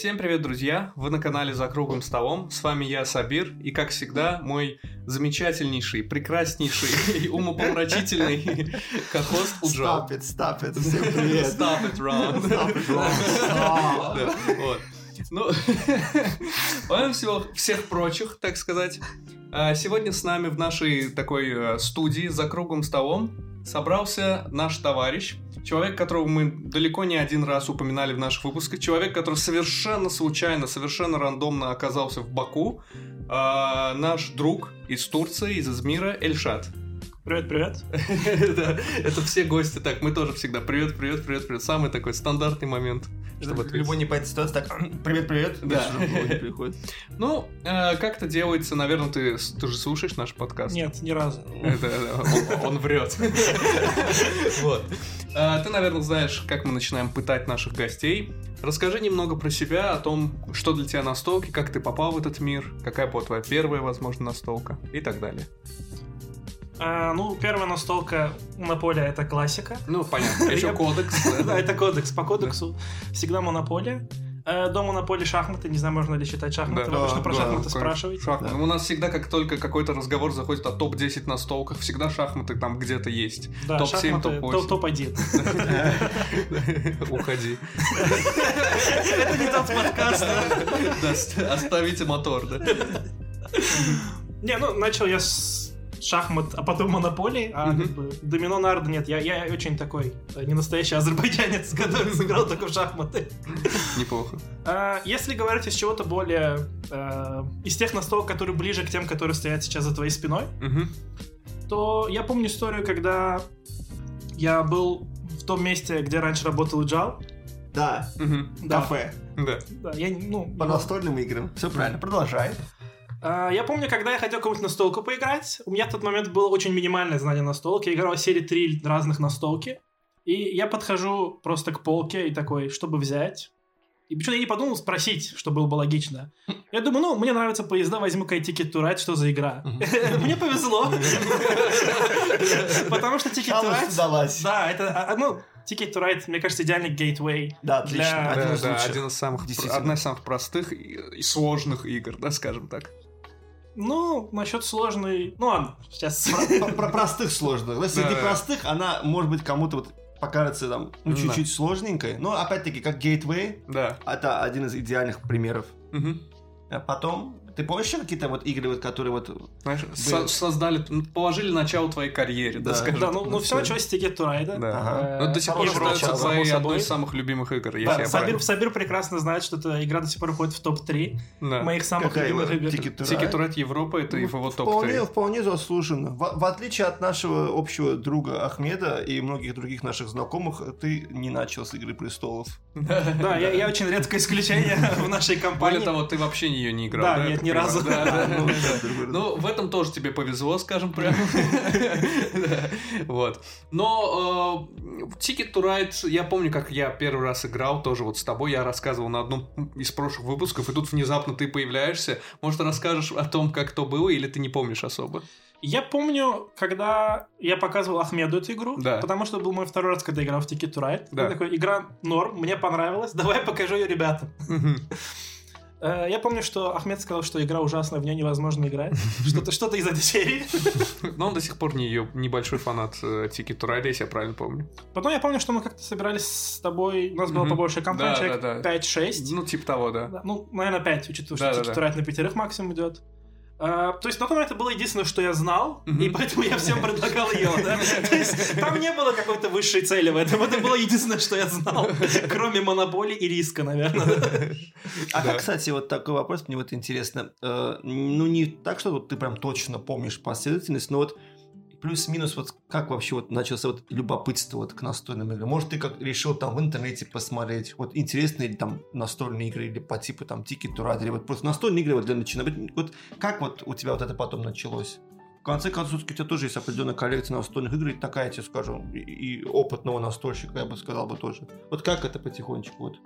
Всем привет, друзья! Вы на канале «За круглым столом». С вами я, Сабир, и, как всегда, мой замечательнейший, прекраснейший и умопомрачительный кохост Уджал. Stop it, stop it. Всем привет. Stop it, Ron. Stop it, Ron. Stop. Да, вот. Ну, помимо всего, всех прочих, так сказать, а, сегодня с нами в нашей такой э, студии за круглым столом собрался наш товарищ, человек, которого мы далеко не один раз упоминали в наших выпусках, человек, который совершенно случайно, совершенно рандомно оказался в Баку, а, наш друг из Турции, из Измира, Эльшат. Привет, привет. Это все гости так, мы тоже всегда привет, привет, привет, привет. Самый такой стандартный момент, чтобы любой непонятной ситуации так, привет, привет. Да. Приходит. Ну, э, как это делается, наверное, ты, ты же слушаешь наш подкаст? Нет, ни разу. Это, он, он врет. Вот. А, Ты, наверное, знаешь, как мы начинаем пытать наших гостей. Расскажи немного про себя, о том, что для тебя настолки, как ты попал в этот мир, какая была твоя первая, возможно, настолка и так далее. А, ну, первая настолка Монополия это классика. Ну, понятно. Еще кодекс. Да, это кодекс. По кодексу всегда Монополия. Э, До Монополии шахматы, не знаю, можно ли считать шахматы. Да. Вы обычно Да, про да, шахматы Конечно. спрашиваете. Шахматы. Да. У нас всегда, как только какой-то разговор заходит о топ-10 настолках, всегда шахматы там где-то есть. Да, Топ-7, шахматы, топ-8. топ- топ-1. Уходи. Это не тот подкаст. Оставите мотор, да? Не, ну, начал я с шахмат, а потом монополии, а как бы домино нарды нет. Я, я очень такой э, не настоящий азербайджанец, который сыграл только в шахматы. Неплохо. А, Если говорить из чего-то более... э, из тех настолок, которые ближе к тем, которые стоят сейчас за твоей спиной, то я помню историю, когда я был в том месте, где раньше работал Джал. Да, Мгм. Да, кафе. Да. Да, я, ну, По настольным играм. Все правильно, продолжай. А, Я помню, когда я хотел какую-нибудь настолку поиграть, у меня в тот момент было очень минимальное знание настолки. Я играл в серии три разных настолки. И я подхожу просто к полке и такой, чтобы взять. И почему я не подумал спросить, что было бы логично. Я думаю, ну, мне нравятся поезда, возьму-ка Ticket to Ride, что за игра? Мне повезло. Потому что Ticket to Ride... Да, это, а, ну, Ticket to Ride, мне кажется, идеальный гейтвей. Да, Для- отлично. Один Да, из да, лучших. один из самых, одна из самых простых и, и сложных игр, да, скажем так. Ну, насчет сложной... Ну ладно, сейчас... Про, про- про простых сложных. Да, Среди Да. простых она, может быть, кому-то вот покажется там ну, Да. чуть-чуть сложненькой. Но опять-таки, как Gateway, Да. это один из идеальных примеров. Мгм. А потом, ты помнишь еще какие-то вот игры, вот, которые вот... Знаешь, со- создали, ну, положили начало твоей карьере, да, Да. скажем. Да, ну, ну ну, все началось с Ticket to Ride. Да. Ага. Ну, до сих пор начало, твоей одной из самых любимых игр, если Да, я Сабир, прекрасно знает, что эта игра до сих пор входит в топ-3 Да. моих самых Какая любимых игр. Ticket to Ticket Ride? to Ride Европа это в его Вполне, топ-3. вполне заслуженно. В, в отличие от нашего общего друга Ахмеда и многих других наших знакомых, ты не начал с Игры престолов. Да, я, очень редкое исключение в нашей компании. Более того, ты вообще ее не играл. Да, нет, ни понимаю? разу. Ну. Ну, в этом тоже тебе повезло, скажем прямо. Вот. Но э, Ticket to Ride, я помню, как я первый раз играл, тоже вот с тобой, я рассказывал на одном из прошлых выпусков, и тут внезапно ты появляешься. Может, расскажешь о том, как то было, или ты не помнишь особо? Я помню, когда я показывал Ахмеду эту игру, Да. потому что был мой второй раз, когда играл в Ticket to Ride. Да. Я такой, игра норм, мне понравилась, давай покажу ее ребятам. Э, Я помню, что Ахмед сказал, что игра ужасная, в нее невозможно играть. Что-то что из этой серии. Но он до сих пор не ее небольшой фанат э, to Ride, если я правильно помню. Потом я помню, что мы как-то собирались с тобой, у нас было побольше компаний, человек да, да. 5-6. Ну, типа того, да. Ну, наверное, 5, учитывая, что to Ride на пятерых максимум идет. А, то есть на тот момент это было единственное, что я знал, и поэтому я всем предлагал ее. да. То есть там не было какой-то высшей цели в этом. Это было единственное, что я знал. Кроме монополии и риска, наверное. А Да. как, кстати, вот такой вопрос, мне вот интересно. Э, ну, не так, что вот ты прям точно помнишь последовательность, но вот плюс-минус, вот как вообще вот начался вот любопытство вот к настольным играм? Может, ты как решил там в интернете посмотреть, вот интересные там настольные игры или по типу там Ticket to или вот просто настольные игры вот для начинающих. Вот как вот у тебя вот это потом началось? В конце концов, у тебя тоже есть определенная коллекция настольных игр, и такая, я тебе скажу, и, и опытного настольщика, я бы сказал бы тоже. Вот как это потихонечку вот?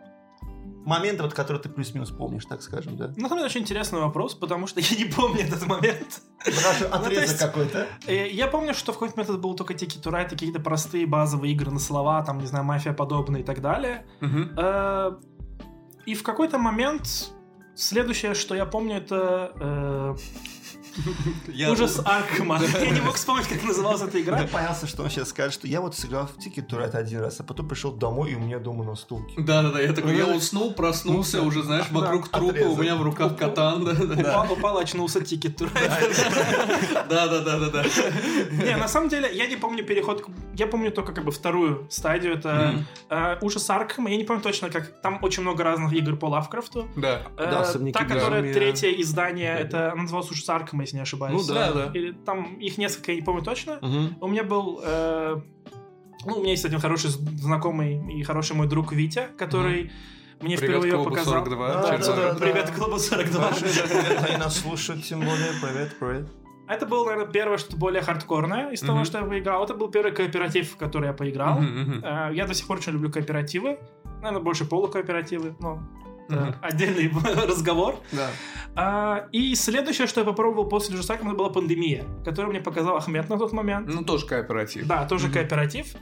Моменты, вот, которые ты плюс-минус помнишь, так скажем, да? Самом деле очень интересный вопрос, потому что я не помню этот момент. Ну, то отрезок есть- какой-то. Э, Я помню, что в какой-то момент это был только Ride, и какие-то простые базовые игры на слова, там, не знаю, мафия подобные и так далее. Э, и в какой-то момент следующее, что я помню, это э, Я- ужас Аркхема. Я не мог вспомнить, как называлась эта игра. Я боялся, что он сейчас скажет, что я вот сыграл в Ticket to Ride один раз, а потом пришел домой, и у меня дома на стулке. Да-да-да, я такой, я Ну, уснул, проснулся, уже, знаешь, вокруг трупа, у меня в руках катан. Упал, упал, очнулся тикет. Да-да-да-да-да. Не, на самом деле, я не помню переход. Я помню только как бы вторую стадию. Это э, ужас Аркхема. Я не помню точно, как. Там очень много разных игр по Лавкрафту. Да. Э, Та, которая третье издание, это она называлась ужас Аркхема, если не ошибаюсь. Ну да. Да-да. Или там их несколько, я не помню точно. Мгм. У меня был... э, ну, у меня есть один хороший знакомый и хороший мой друг Витя, который мне Привет, впервые клубу показал. 42. Да, Через да, да, да. привет, клубу 42. Они нас слушают, тем более. Привет, привет. Это было, наверное, первое, что более хардкорное из того, что я поиграл. Это был первый кооператив, в который я поиграл. Э, Я до сих пор очень люблю кооперативы. Наверное, больше полукооперативы, но Мгм. отдельный разговор. Да. А, И следующее, что я попробовал после Жусака, это была пандемия, которую мне показал Ахмед на тот момент. Ну, тоже кооператив. Да, тоже Мгм. кооператив,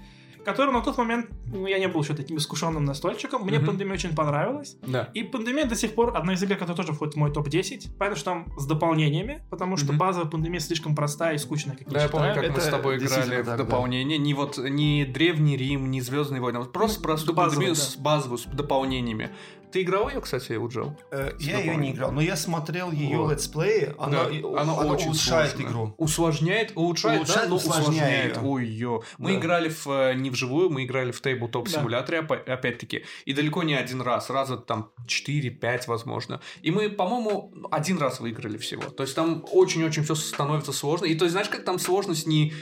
который на тот момент, ну, я не был еще таким искушенным настольщиком, мне Мгм. пандемия очень понравилась. Да. И пандемия до сих пор одна из игр, которая тоже входит в мой топ-10. Понятно, что там с дополнениями, потому что Мгм. базовая пандемия слишком простая и скучная, как Да, я помню, как это мы с тобой играли в так, да. дополнение. Не вот не Древний Рим, не Звездные войны, а вот просто Ну, простую базовую, пандемию да. с базовую, с дополнениями. Ты играл ее, кстати, Уджел? Э, Я ее не играл, но я смотрел ее Вот. летсплеи, она, Да, она она очень улучшает сложная. игру. Усложняет, улучшает, Улучшает, да, но усложняет усложняет. Ой-ё. Мы Да. играли в, э, не вживую, мы играли в тейбл-топ Да. симуляторе, опять-таки. И далеко не один раз, раза там 4-5, возможно. И мы, по-моему, один раз выиграли всего. То есть там очень-очень все становится сложно. И то есть, знаешь, как там сложность не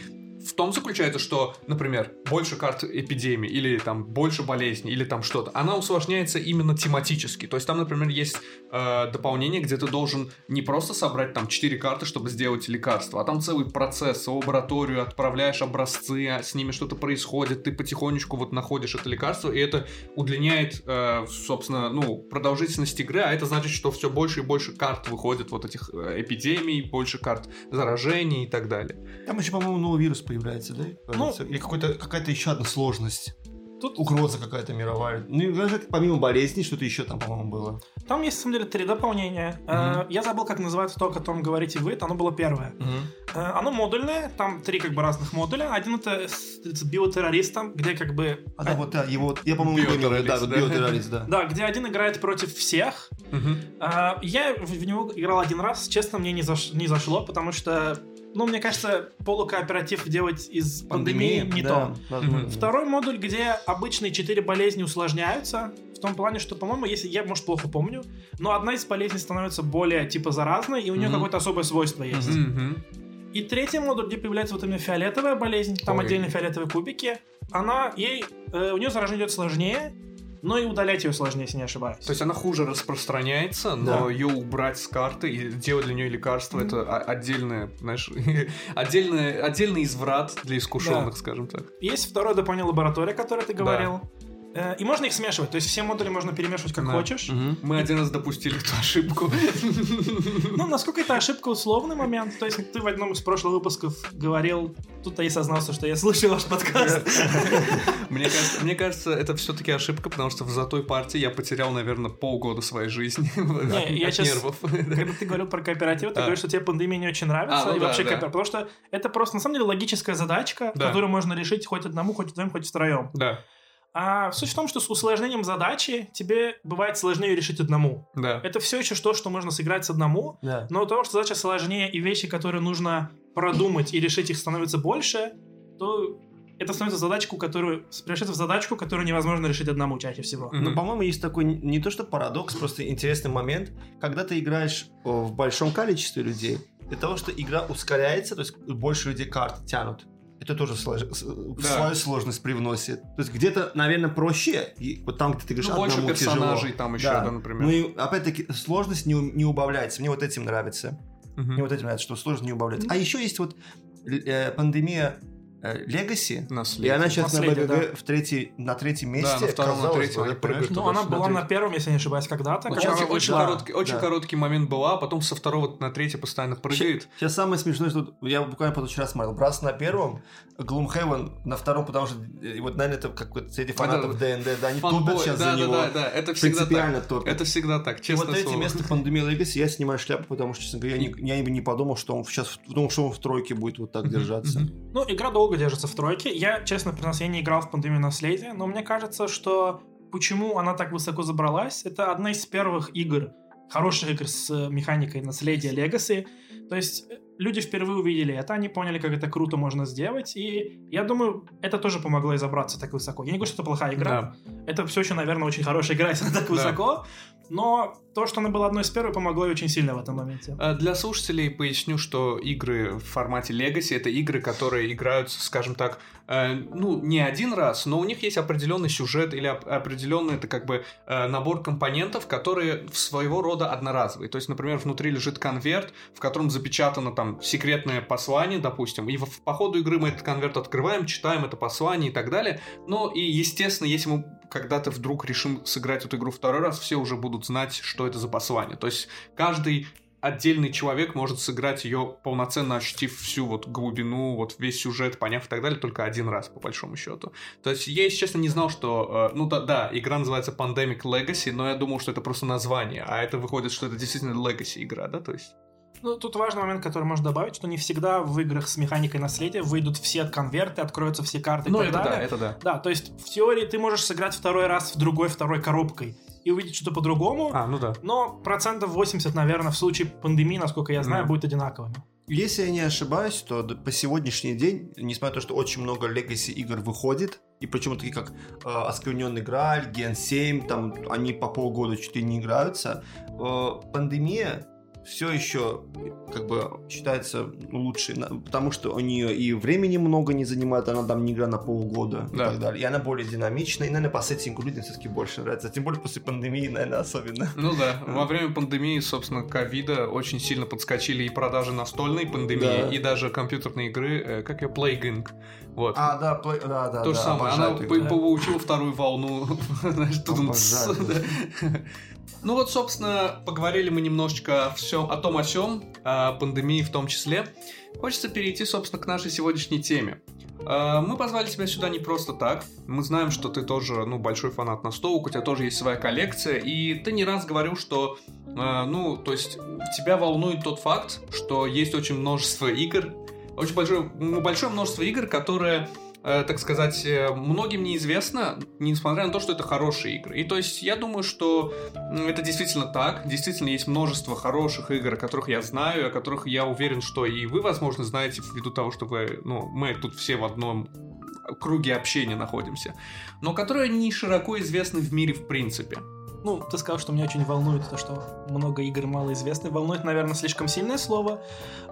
в том заключается, что, например, больше карт эпидемии, или там больше болезней, или там что-то, она усложняется именно тематически. То есть там, например, есть э, дополнение, где ты должен не просто собрать там 4 карты, чтобы сделать лекарство, а там целый процесс, в лабораторию отправляешь образцы, а с ними что-то происходит, ты потихонечку вот находишь это лекарство, и это удлиняет, э, собственно, ну, продолжительность игры, а это значит, что все больше и больше карт выходит вот этих э, эпидемий, больше карт заражений и так далее. Там еще, по-моему, новый вирус появляется, да? Ну, Или какой-то, какая-то еще одна сложность. Тут Угроза какая-то мировая. Ну, помимо болезней, что-то еще там, по-моему, было. Там есть, на самом деле, три дополнения. Э, Я забыл, как называется то, о котором говорите вы. Это оно было первое. Э, Оно модульное, там три как бы разных модуля. Один это с, с биотеррористом, где как бы... А, да, вот, да, его, я, по-моему, да, Биотеррорист, вот да. биотеррорист, да. Да, где один играет против всех. А, Я в в него играл один раз, честно, мне не, заш- не зашло, потому что, ну, мне кажется, полукооператив делать из пандемии, не да, то. возможно. Второй модуль, где обычные четыре болезни усложняются, в том плане, что, по-моему, если я, может, плохо помню, но одна из болезней становится более, типа, заразной, и у нее Мгм. какое-то особое свойство есть. Мгм. И третий модуль, где появляется вот именно фиолетовая болезнь, там Ой. отдельные фиолетовые кубики, она, ей, э, у нее заражение идет сложнее, но и удалять ее сложнее, если не ошибаюсь. То есть она хуже распространяется, но Да. ее убрать с карты и делать для нее лекарство это о- отдельное, знаешь, отдельное, отдельный изврат для искушенных, Да. скажем так. Есть второе дополнение лаборатория, о которой ты Да. говорил. Э, И можно их смешивать, то есть все модули можно перемешивать как Да. хочешь. Мгм. Мы один раз допустили эту ошибку. Ну, насколько это ошибка условный момент. То есть ты в одном из прошлых выпусков говорил, тут я и сознался, что я слушаю ваш подкаст. Мне кажется, мне кажется, это все-таки ошибка, потому что в золотой партии я потерял, наверное, полгода своей жизни Не, от щас- нервов. Когда ты говорил про кооператив, ты А. говоришь, что тебе пандемия не очень нравится, А, ну и да, вообще да. кооператив. Потому что это просто, на самом деле, логическая задачка, Да. которую можно решить хоть одному, хоть вдвоем, хоть втроем. Да, А суть в том, что с усложнением задачи тебе бывает сложнее решить одному. да. Это все еще то, что можно сыграть с одному, Да. но того, что задача сложнее и вещи, которые нужно продумать и решить их становится больше, то это становится задачку, которую превращается в задачку, которую невозможно решить одному чаще всего. Мгм. Ну, по-моему, есть такой не- то что парадокс, просто интересный момент, когда ты играешь о, в большом количестве людей, для того, что игра ускоряется, то есть больше людей карт тянут. Это тоже слож- с- свою сложность привносит. То есть где-то, наверное, проще. И вот там, где ты говоришь, Ну, больше персонажей тяжело. там еще, Да. да, например. Ну и опять-таки сложность не, не убавляется. Мне вот этим нравится. Мгм. Мне вот этим нравится, что сложность не убавляется. А еще есть вот э, пандемия э, Legacy, и она сейчас на БГГ в третий, на третьем месте. на втором, на третьем да, прыгают понимаешь? Ну, она была на первом, если не ошибаюсь, когда-то. Очень, когда она очень вышла. короткий, очень да. короткий момент была, а потом со второго на третий постоянно прыгает. Сейчас самое смешное, что я буквально позавчера смотрел. Брас на первом, Gloomhaven на втором, потому что э, вот, наверное, это как вот среди фанатов ДНД, да, они Фанбой, топят сейчас да, за да, него. да, да, это всегда так. топят. Это всегда так, И честно вот третье место Пандемия Legacy я снимаю шляпу, потому что, честно говоря, я, не, я бы не подумал, что он сейчас, ну, что он в тройке будет вот так держаться. Ну, игра долго держится в тройке. Я, честно признаюсь, я не играл в пандемию наследия, но мне кажется, что почему она так высоко забралась, это одна из первых игр, хороших игр с э, механикой наследия Legacy. То есть э, люди впервые увидели это, они поняли, как это круто можно сделать, и я думаю, это тоже помогло и забраться так высоко. Я не говорю, что это плохая игра, Да. это все еще, наверное, очень хорошая игра, если она так Да. высоко, но то, что она была одной из первых, помогло ей очень сильно в этом моменте. А Для слушателей поясню, что игры в формате Legacy это игры, которые играются, скажем так, э, ну, не один раз, но у них есть определенный сюжет или оп- определенный это как бы э, набор компонентов, которые своего рода одноразовые. То есть, например, внутри лежит конверт, в котором запечатано там секретное послание, допустим, и по ходу игры мы этот конверт открываем, читаем это послание и так далее. Ну и, естественно, если мы когда-то вдруг решим сыграть эту игру второй раз, все уже будут знать, что это за послание. То есть каждый отдельный человек может сыграть ее полноценно, ощутив всю вот глубину, вот весь сюжет, поняв и так далее, только один раз, по большому счету. То есть я, если честно, не знал, что... э, ну да, да, игра называется Pandemic Legacy, но я думал, что это просто название, а это выходит, что это действительно Legacy игра, да, то есть... Ну, тут важный момент, который можно добавить, что не всегда в играх с механикой наследия выйдут все конверты, откроются все карты и Ну так это да, далее. это да. Да, то есть в теории ты можешь сыграть второй раз в другой второй коробкой и увидеть что-то по-другому, А, ну да. но процентов 80, наверное, в случае пандемии, насколько я знаю, Да. будет одинаковыми. Если я не ошибаюсь, то по сегодняшний день, несмотря на то, что очень много Legacy игр выходит, и причем такие как э, Оскверненный Грааль, Ген 7, там они по полгода чуть ли не играются, э, пандемия все еще как бы считается лучшей, на- потому что у нее и времени много не занимает, она там не игра на полгода и Да. так далее. И она более динамичная, и, наверное, по сеттингу людям все-таки больше нравится. Тем более после пандемии, наверное, особенно. Ну да, во время пандемии, собственно, ковида очень сильно подскочили и продажи настольной пандемии, Да. и даже компьютерные игры, э, как ее, Plague Inc. Вот. А, да, плей- да, да, То же да, самое, обожаю она по- игру. получила вторую волну. Да. Ну вот, собственно, поговорили мы немножечко о, том о сём, о пандемии в том числе. Хочется перейти, собственно, к нашей сегодняшней теме. А, Мы позвали тебя сюда не просто так. Мы знаем, что ты тоже, ну, большой фанат настолок, у тебя тоже есть своя коллекция, и ты не раз говорил, что, а, ну, то есть, тебя волнует тот факт, что есть очень множество игр, очень большое, ну, большое множество игр, которые э, так сказать, э, многим неизвестно, несмотря на то, что это хорошие игры. И то есть я думаю, что это действительно так. Действительно есть множество хороших игр, о которых я знаю, о которых я уверен, что и вы, возможно, знаете, ввиду того, что вы, ну, мы тут все в одном круге общения находимся, но которые не широко известны в мире в принципе. Ну, ты сказал, что меня очень волнует то, что много игр малоизвестны. Волнует, наверное, слишком сильное слово.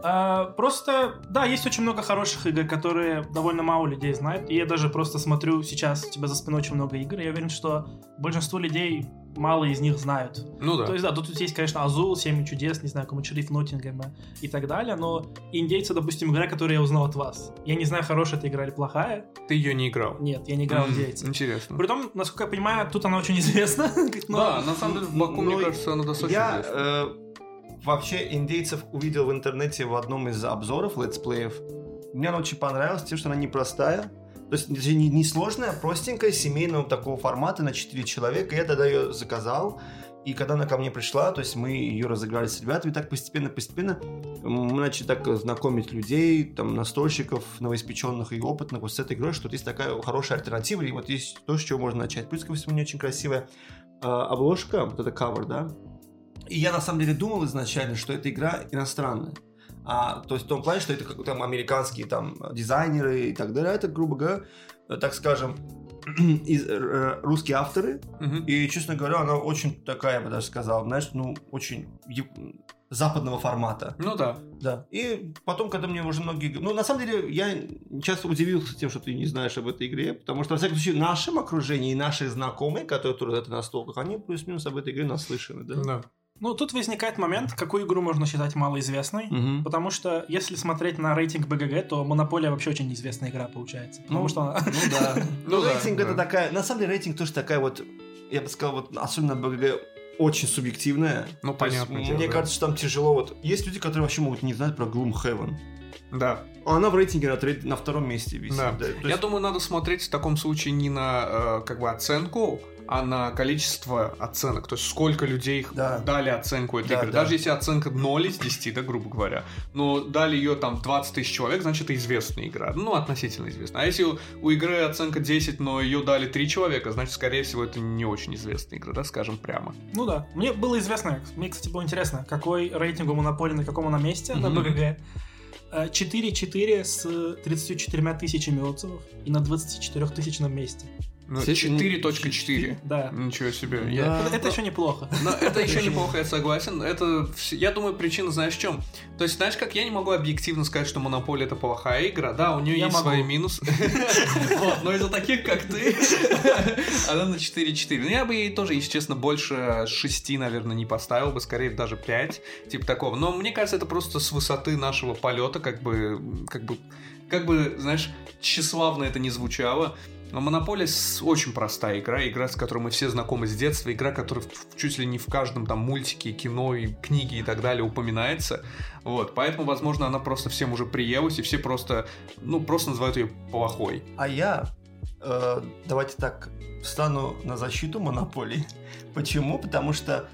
А, просто, да, есть очень много хороших игр, которые довольно мало людей знают. И я даже просто смотрю сейчас, у тебя за спиной очень много игр. и Я уверен, что большинство людей мало из них знают. Ну да. То есть, да, тут есть, конечно, Азул, Семь чудес, не знаю, кому шериф Ноттингема и так далее, но индейцы, допустим, игра, которую я узнал от вас. Я не знаю, хорошая эта игра или плохая. Ты ее не играл. Нет, я не играл в М, индейцы. Интересно. Притом, насколько я понимаю, тут она очень известна. но- Да, на самом деле в Баку, мне кажется, она достаточно Я известна. э, вообще индейцев увидел в интернете в одном из обзоров летсплеев. Мне она очень понравилась тем, что она непростая. То есть не, не- сложная, а простенькая, семейного такого формата на 4 человека. Я тогда ее заказал. И когда она ко мне пришла, то есть мы ее разыграли с ребятами, так постепенно-постепенно мы начали так знакомить людей, там, настольщиков, новоиспеченных и опытных вот с этой игрой, что вот есть такая хорошая альтернатива, и вот есть то, с чего можно начать. Плюс ко всему, не очень красивая а, обложка, вот это кавер, да, и я на самом деле думал изначально, что эта игра иностранная. А, то есть в том плане, что это как там американские там дизайнеры и так далее. Это, грубо говоря, так скажем, из, э, русские авторы. Мгм. И, честно говоря, она очень такая, я бы даже сказал, знаешь, ну, очень западного формата. Ну да. Да. И потом, когда мне уже многие... Ну, на самом деле, я часто удивился тем, что ты не знаешь об этой игре, потому что, во всяком случае, в нашем окружении и наши знакомые, которые тоже это на столках, они плюс-минус об этой игре наслышаны, да? Да. Ну, тут возникает момент, какую игру можно считать малоизвестной. Мгм. Потому что если смотреть на рейтинг БГГ, то Монополия вообще очень неизвестная игра получается. Потому Ну, что она... Ну да. Ну рейтинг это такая... На самом деле рейтинг тоже такая вот, я бы сказал, вот особенно БГГ очень субъективная. Ну, есть, дело, Мне кажется, что там тяжело. Вот есть люди, которые вообще могут не знать про Gloomhaven. Да. А Она в рейтинге на, тре- на втором месте висит. Да. да. То Я есть- думаю, надо смотреть в таком случае не на э, как бы оценку, а на количество оценок. То есть сколько людей Да. дали оценку этой Да, игры. да. Даже если оценка 0 из 10, да, грубо говоря, но дали ее там 20 тысяч человек, значит, это известная игра. Ну, относительно известная. А если у, у игры оценка 10, но ее дали 3 человека, значит, скорее всего, это не очень известная игра, да, скажем прямо. Ну да. Мне было известно, мне, кстати, было интересно, какой рейтинг у Монополии, на каком она месте на Мгм. БГГ. Э, 4-4 с 34 тысячами отзывов и на 24 тысячном месте. Ну, Кстати, 4.4. Да. Ничего себе. Да. Я- Это, это еще неплохо. Но это еще неплохо, я согласен. Это, я думаю, причина, знаешь, в чем? То есть, знаешь, как я не могу объективно сказать, что Монополия это плохая игра. Да, у нее Я есть могу. свои минусы. Вот, но из-за таких, как ты, она на 4-4. Ну, я бы ей тоже, если честно, больше 6, наверное, не поставил бы, скорее даже 5, типа такого. Но мне кажется, это просто с высоты нашего полета, как бы, как бы, как бы, знаешь, тщеславно это не звучало. Но Монополия с- очень простая игра, игра, с которой мы все знакомы с детства, игра, которая чуть ли не в каждом там мультике, кино, и книге и так далее упоминается. Вот, поэтому, возможно, она просто всем уже приелась, и все просто, ну, просто называют ее плохой. А я, э, давайте так, встану на защиту монополий. Почему? Потому что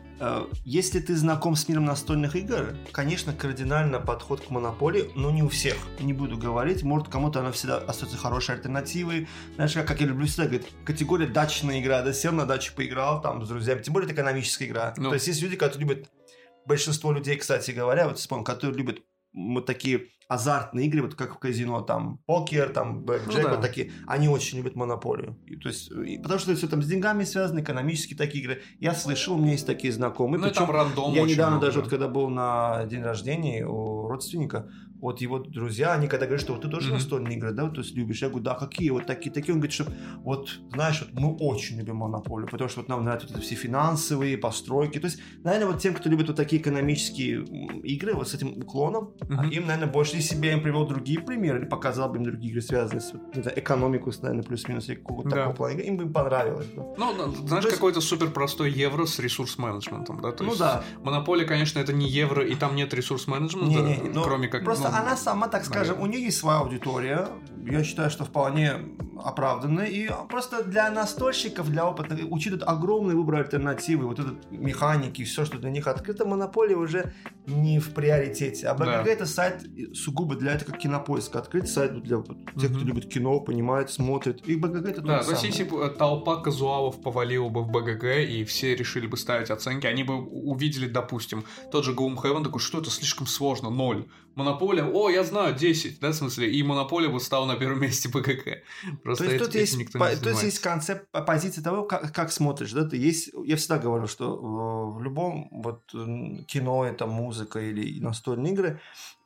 если ты знаком с миром настольных игр, конечно, кардинально подход к монополии, но не у всех. Не буду говорить, может, кому-то она всегда остается хорошей альтернативой. Знаешь, как, как я люблю всегда говорить, категория дачная игра, да, сел на даче, поиграл там с друзьями, тем более это экономическая игра. Ну. То есть есть люди, которые любят, большинство людей, кстати говоря, вот вспомню, которые любят вот такие азартные игры, вот как в казино, там, покер, там, блэкджек, Ну да. вот такие, они очень любят монополию. И, то есть, и потому что все там с деньгами связано, экономические такие игры. Я слышал, у меня есть такие знакомые. Ну, и там причем рандом я недавно много. даже, вот, когда был на день рождения у родственника, вот его друзья, они когда говорят, что вот ты тоже Мгм. настольные игры, да, вот, то есть любишь, я говорю, да, какие, вот такие, такие, он говорит, что вот, знаешь, вот мы очень любим монополию, потому что вот нам нравятся вот все финансовые постройки, то есть, наверное, вот тем, кто любит вот такие экономические игры, вот с этим уклоном, а им, наверное, больше, если бы я им привел другие примеры, или показал бы им другие игры, связанные с вот, знаю, экономику, наверное, плюс-минус, или какого-то Да. такого плана, им бы понравилось. да. Ну, ну, знаешь, есть- какой-то супер простой евро с ресурс-менеджментом, да? То Ну есть да. Монополия, конечно, это не евро, и там нет ресурс-менеджмента, кроме как... Просто ну, она сама, так скажем, у нее есть своя аудитория. Я считаю, что вполне оправданная. И просто для настольщиков, для опытных, учитывая огромный выбор альтернативы, вот этот механики, все, что для них открыто, монополия уже не в приоритете. А БГГ Да. это сайт сугубо для этого, как кинопоиск. Открыть сайт для тех, кто любит кино, понимает, смотрит. И БГГ это Да, то есть если бы толпа казуалов повалила бы в БГГ, и все решили бы ставить оценки, они бы увидели, допустим, тот же Gloomhaven, такой, что это слишком сложно, ноль. Монополия, о, я знаю, 10, да, в смысле, и Монополия бы стала на первом месте БГГ. Просто То есть тут есть, никто по- не то есть есть концепт, по- позиция того, как, как смотришь, да, ты есть, я всегда говорю, что э, в любом вот м, кино, это музыка или настольные игры,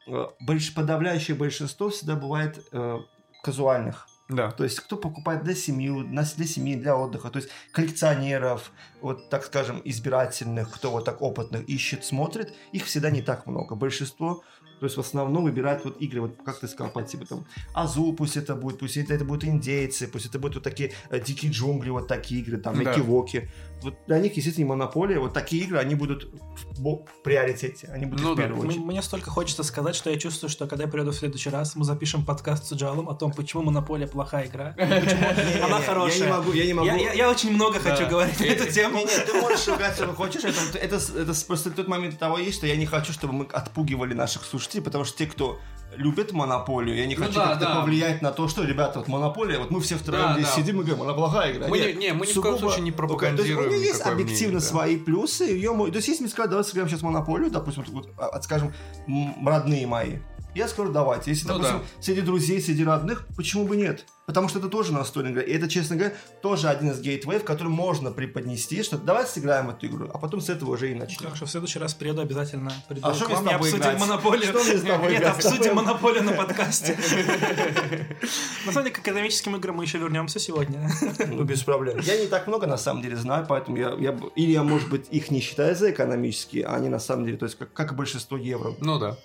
э, больш- подавляющее большинство всегда бывает э, казуальных. Да. То есть кто покупает для семьи, для семьи, для отдыха, то есть коллекционеров, вот так скажем, избирательных, кто вот так опытных ищет, смотрит, их всегда не так много. Большинство, то есть в основном выбирают вот игры, вот как ты сказал, по типу там Азу, пусть это будет, пусть это, это будут индейцы, пусть это будут вот такие э, дикие джунгли, вот такие игры, там, Да. Воки. Вот для них, естественно, монополия, вот такие игры, они будут в, приоритете, они будут Ну в первую очередь. Мне столько хочется сказать, что я чувствую, что когда я приеду в следующий раз, мы запишем подкаст с Джалом о том, почему Монополия плохая игра, почему она Я хорошая. не могу, я не могу. Я, я- я очень много хочу говорить на эту тему. Не, нет, ты можешь ругать, что хочешь. Это просто тот момент того есть, что я не хочу, чтобы мы отпугивали наших слушателей, потому что те, кто любит монополию, я не Ну хочу да, как-то да. повлиять на то, что, ребята, вот монополия, вот мы все втроем Да, здесь да. сидим и говорим, она плохая игра. Мы не- Нет, не, мы ни в коем сугубо- случае не То есть пропагандируем у нее есть объективно мнение, да. свои плюсы. Ее, то есть если мне сказать, давай сыграем сейчас монополию, допустим, вот, вот, а, скажем, м, родные мои, Я скажу, давайте. Если, Ну допустим, среди друзей, среди родных, почему бы нет? Потому что это тоже настольная игра. И это, честно говоря, тоже один из гейтвеев, который можно преподнести, что давайте сыграем в эту игру, а потом с этого уже и начнем. Так что в следующий раз приеду обязательно. Приду А к что вам с тобой обсудим играть? монополию. Что мне с тобой Нет, играть? обсудим монополию на подкасте. На самом деле, к экономическим играм мы еще вернемся сегодня. Ну, без проблем. Я не так много, на самом деле, знаю, поэтому я, я или я, может быть, их не считаю за экономические, а они, на самом деле, то есть, как, как большинство евро. Ну да.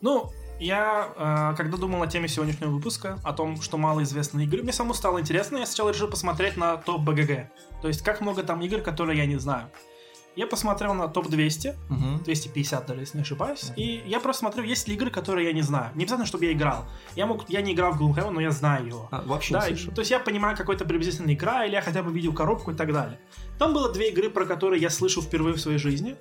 Ну, я, э, когда думал о теме сегодняшнего выпуска, о том, что малоизвестные игры, мне самому стало интересно, я сначала решил посмотреть на топ БГГ. То есть, как много там игр, которые я не знаю. Я посмотрел на топ 200, 250 даже, если не ошибаюсь, и я просто смотрю, есть ли игры, которые я не знаю. Не обязательно, чтобы я играл. Я, мог, я не играл в Gloomhaven, но я знаю его. А, вообще Да, не слышал. то есть я понимаю какой-то приблизительный игра, или я хотя бы видел коробку и так далее. Там было две игры, про которые я слышал впервые в своей жизни.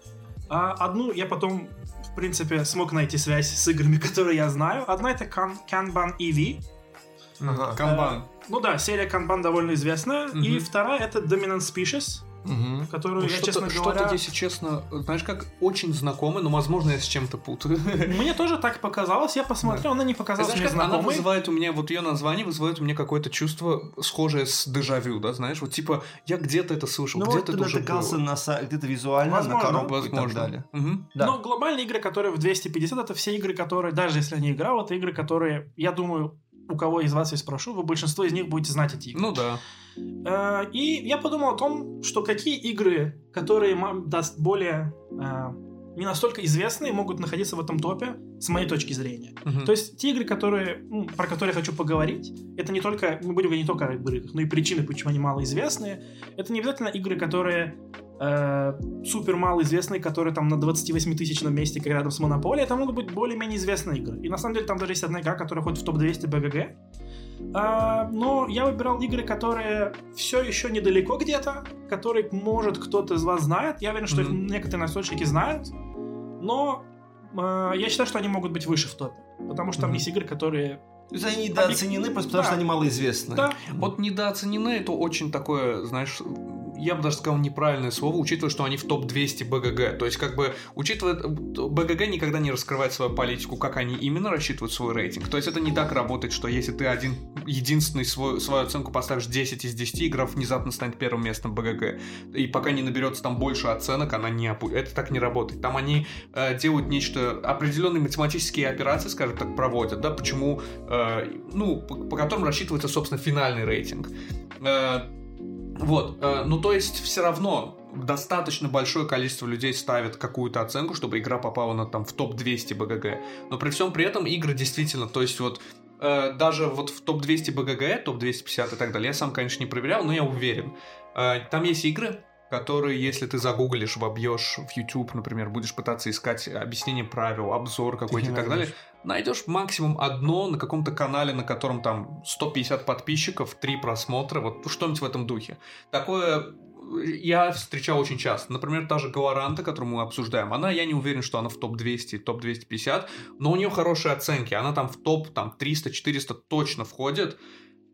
А одну я потом, принципе, смог найти связь с играми, которые я знаю. Одна это Kan- Kanban EV. Ага. Канбан. Ну да, серия Kanban довольно известная. И Мгм. вторая это Dominant Species, Мгм. которую Ну, я, что-то, честно что-то, говоря... если честно, знаешь, как очень знакомый, но, возможно, я с чем-то путаю. Мне тоже так показалось, я посмотрел, она не показалась Знаешь, мне как она знакомой. вызывает у меня, вот ее название вызывает у меня какое-то чувство, схожее с дежавю, да, знаешь, вот типа, я где-то это слышал, Ну, вот где-то ты это уже было. на са- где-то визуально, Возможно, на коробку и так Возможно. далее. Мгм. Да. Но глобальные игры, которые в 250, это все игры, которые, даже если я не играл, это игры, которые, я думаю, у кого из вас я спрошу, вы большинство из них будете знать эти игры. Ну да. Э, И я подумал о том, что какие игры, которые даст более э, не настолько известные, могут находиться в этом топе, с моей точки зрения. Мгм. То есть те игры, которые, ну, про которые я хочу поговорить, это не только, мы будем говорить не только о играх, но и причины, почему они малоизвестные. Это не обязательно игры, которые э, супер малоизвестные, которые там на 28 тысячном месте, как рядом с Монополией. Это могут быть более-менее известные игры. И на самом деле там даже есть одна игра, которая ходит в топ-200 БГГ. А, но я выбирал игры, которые все еще недалеко где-то, которые, может, кто-то из вас знает. Я уверен, что их Мгм. некоторые настольщики знают. Но э, я считаю, что они могут быть выше в топе. Потому что там Мгм. есть игры, которые... То есть они недооценены просто потому, Да. что они малоизвестны. Да, Вот недооценены это очень такое, знаешь, я бы даже сказал неправильное слово, учитывая, что они в топ-200 БГГ. То есть, как бы, учитывая, БГГ никогда не раскрывает свою политику, как они именно рассчитывают свой рейтинг. То есть, это не так работает, что если ты один, единственный свой, свою оценку поставишь 10 из 10, игра внезапно станет первым местом БГГ. И пока не наберется там больше оценок, она не опу... Это так не работает. Там они э, делают нечто, определенные математические операции, скажем так, проводят, да, почему, э, ну, по, по которым рассчитывается, собственно, финальный рейтинг. Э, вот, э, ну то есть все равно достаточно большое количество людей ставит какую-то оценку, чтобы игра попала на там в топ-200 БГГ. Но при всем при этом игры действительно, то есть вот э, даже вот в топ-200 БГГ, топ-250 и так далее, я сам, конечно, не проверял, но я уверен. Э, там есть игры, которые, если ты загуглишь, вобьешь в YouTube, например, будешь пытаться искать объяснение правил, обзор какой-то и так далее, найдешь максимум одно на каком-то канале, на котором там 150 подписчиков, 3 просмотра, вот что-нибудь в этом духе. Такое я встречал очень часто. Например, та же Галаранта, которую мы обсуждаем, она, я не уверен, что она в топ-200, топ-250, но у нее хорошие оценки. Она там в топ там 300-400 точно входит.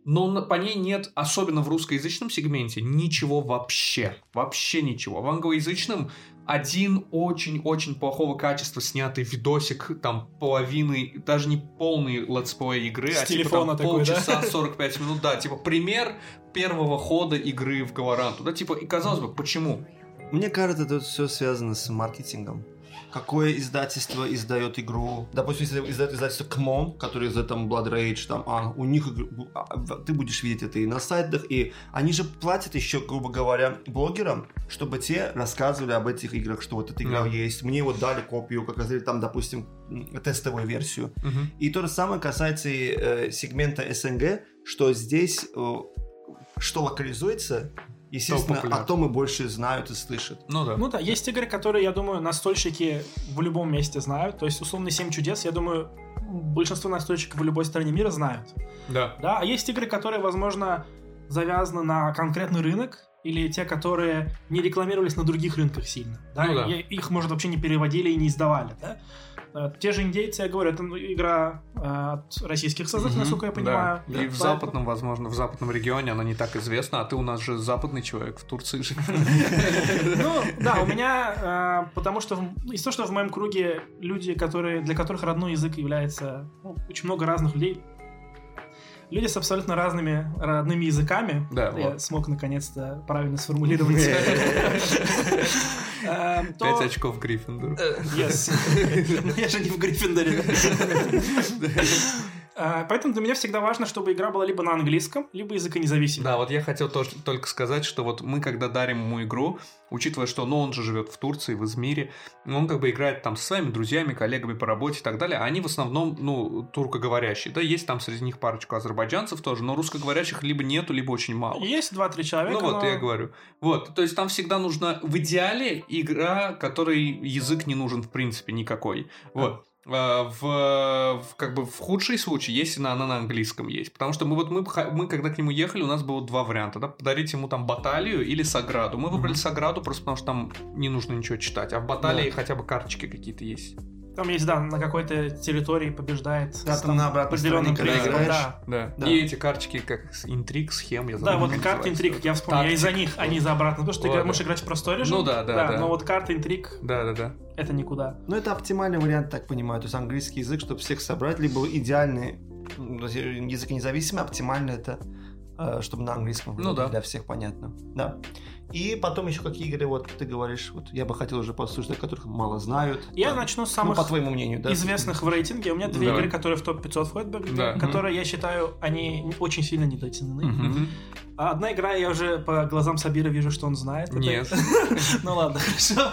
Но по ней нет, особенно в русскоязычном сегменте, ничего вообще. Вообще ничего. В англоязычном один очень-очень плохого качества снятый видосик, там, половины, даже не полный летсплей игры, С а типа там такой, да? полчаса 45 минут, да, типа пример первого хода игры в Галаранту, да, типа, и казалось бы, почему? Мне кажется, это все связано с маркетингом. Какое издательство издает игру? Допустим, если издает издательство Кмон, который издает там Blood Rage, там, а, у них а, ты будешь видеть это и на сайтах, и они же платят еще, грубо говоря, блогерам, чтобы те рассказывали об этих играх, что вот эта игра Да. есть. Мне вот дали копию, как раз, там, допустим, тестовую версию. И то же самое касается и э, сегмента СНГ, что здесь э, что локализуется, естественно, о том и больше знают и слышат. Ну да. Ну да, есть игры, которые, я думаю, настольщики в любом месте знают. То есть, условно, 7 чудес, я думаю, большинство настольщиков в любой стране мира знают. да. Да, а есть игры, которые, возможно, завязаны на конкретный рынок, или те, которые не рекламировались на других рынках сильно. Да? Ну да. И их, может, вообще не переводили и не издавали, да? Э, Те же индейцы, я говорю, это ну, игра э, от российских создателей, Мгм, насколько я да. понимаю. И Да, в поэтому- западном, возможно, в западном регионе она не так известна, а ты у нас же западный человек в Турции же. Ну, да, у меня, э, потому что в- из-за того, что в моем круге люди, которые, для которых родной язык является ну, очень много разных людей, люди с абсолютно разными родными языками, Да, я вот. смог наконец-то правильно сформулировать, э, то- Пять очков Гриффиндору. Yes. Но я же не в Гриффиндоре. А, Поэтому для меня всегда важно, чтобы игра была либо на английском, либо языконезависимой. Да, вот я хотел тоже только сказать, что вот мы, когда дарим ему игру, учитывая, что ну, он же живет в Турции, в Измире, он как бы играет там со своими друзьями, коллегами по работе и так далее, а они в основном, ну, туркоговорящие. Да, есть там среди них парочку азербайджанцев тоже, но русскоговорящих либо нету, либо очень мало. Есть два-три человека. Ну вот, но- я говорю. Вот, то есть там всегда нужна в идеале игра, которой язык не нужен в принципе никакой. Вот. А, В, в- как бы в худший случай, если на, она на английском есть. Потому что мы вот мы, мы когда к нему ехали, у нас было два варианта, да, подарить ему там баталию или Саграду. Мы выбрали. Саграду просто потому что там не нужно ничего читать, а в баталии Да. хотя бы карточки какие-то есть. Там есть, да, на какой-то территории побеждает. Да, там на обратной определенным стороне, когда играешь. Да. Да. Да. И эти карточки как интриг, схем, я Да, вот карты интриг, я вспомнил, я из-за Тактик. них, а не за обратно. Потому что ты Вот, да. можешь играть в простой режим. Ну да, да, да. Но вот карты интриг Да, да, да. это никуда. Ну, это оптимальный вариант, так понимаю. То есть английский язык, чтобы всех собрать, либо идеальный язык независимый, оптимально это чтобы на английском Ну было да. для всех понятно. Да. И потом еще какие игры, вот ты говоришь, вот я бы хотел уже послушать, о которых мало знают. Я Там, начну с ну, самых по твоему мнению, да? известных в рейтинге. У меня две Давай. игры, которые в топ-500 входят, Да. которые, я считаю, они очень сильно недооценены. А Одна игра, я уже по глазам Сабира вижу, что он знает. Нет. Ну ладно, хорошо.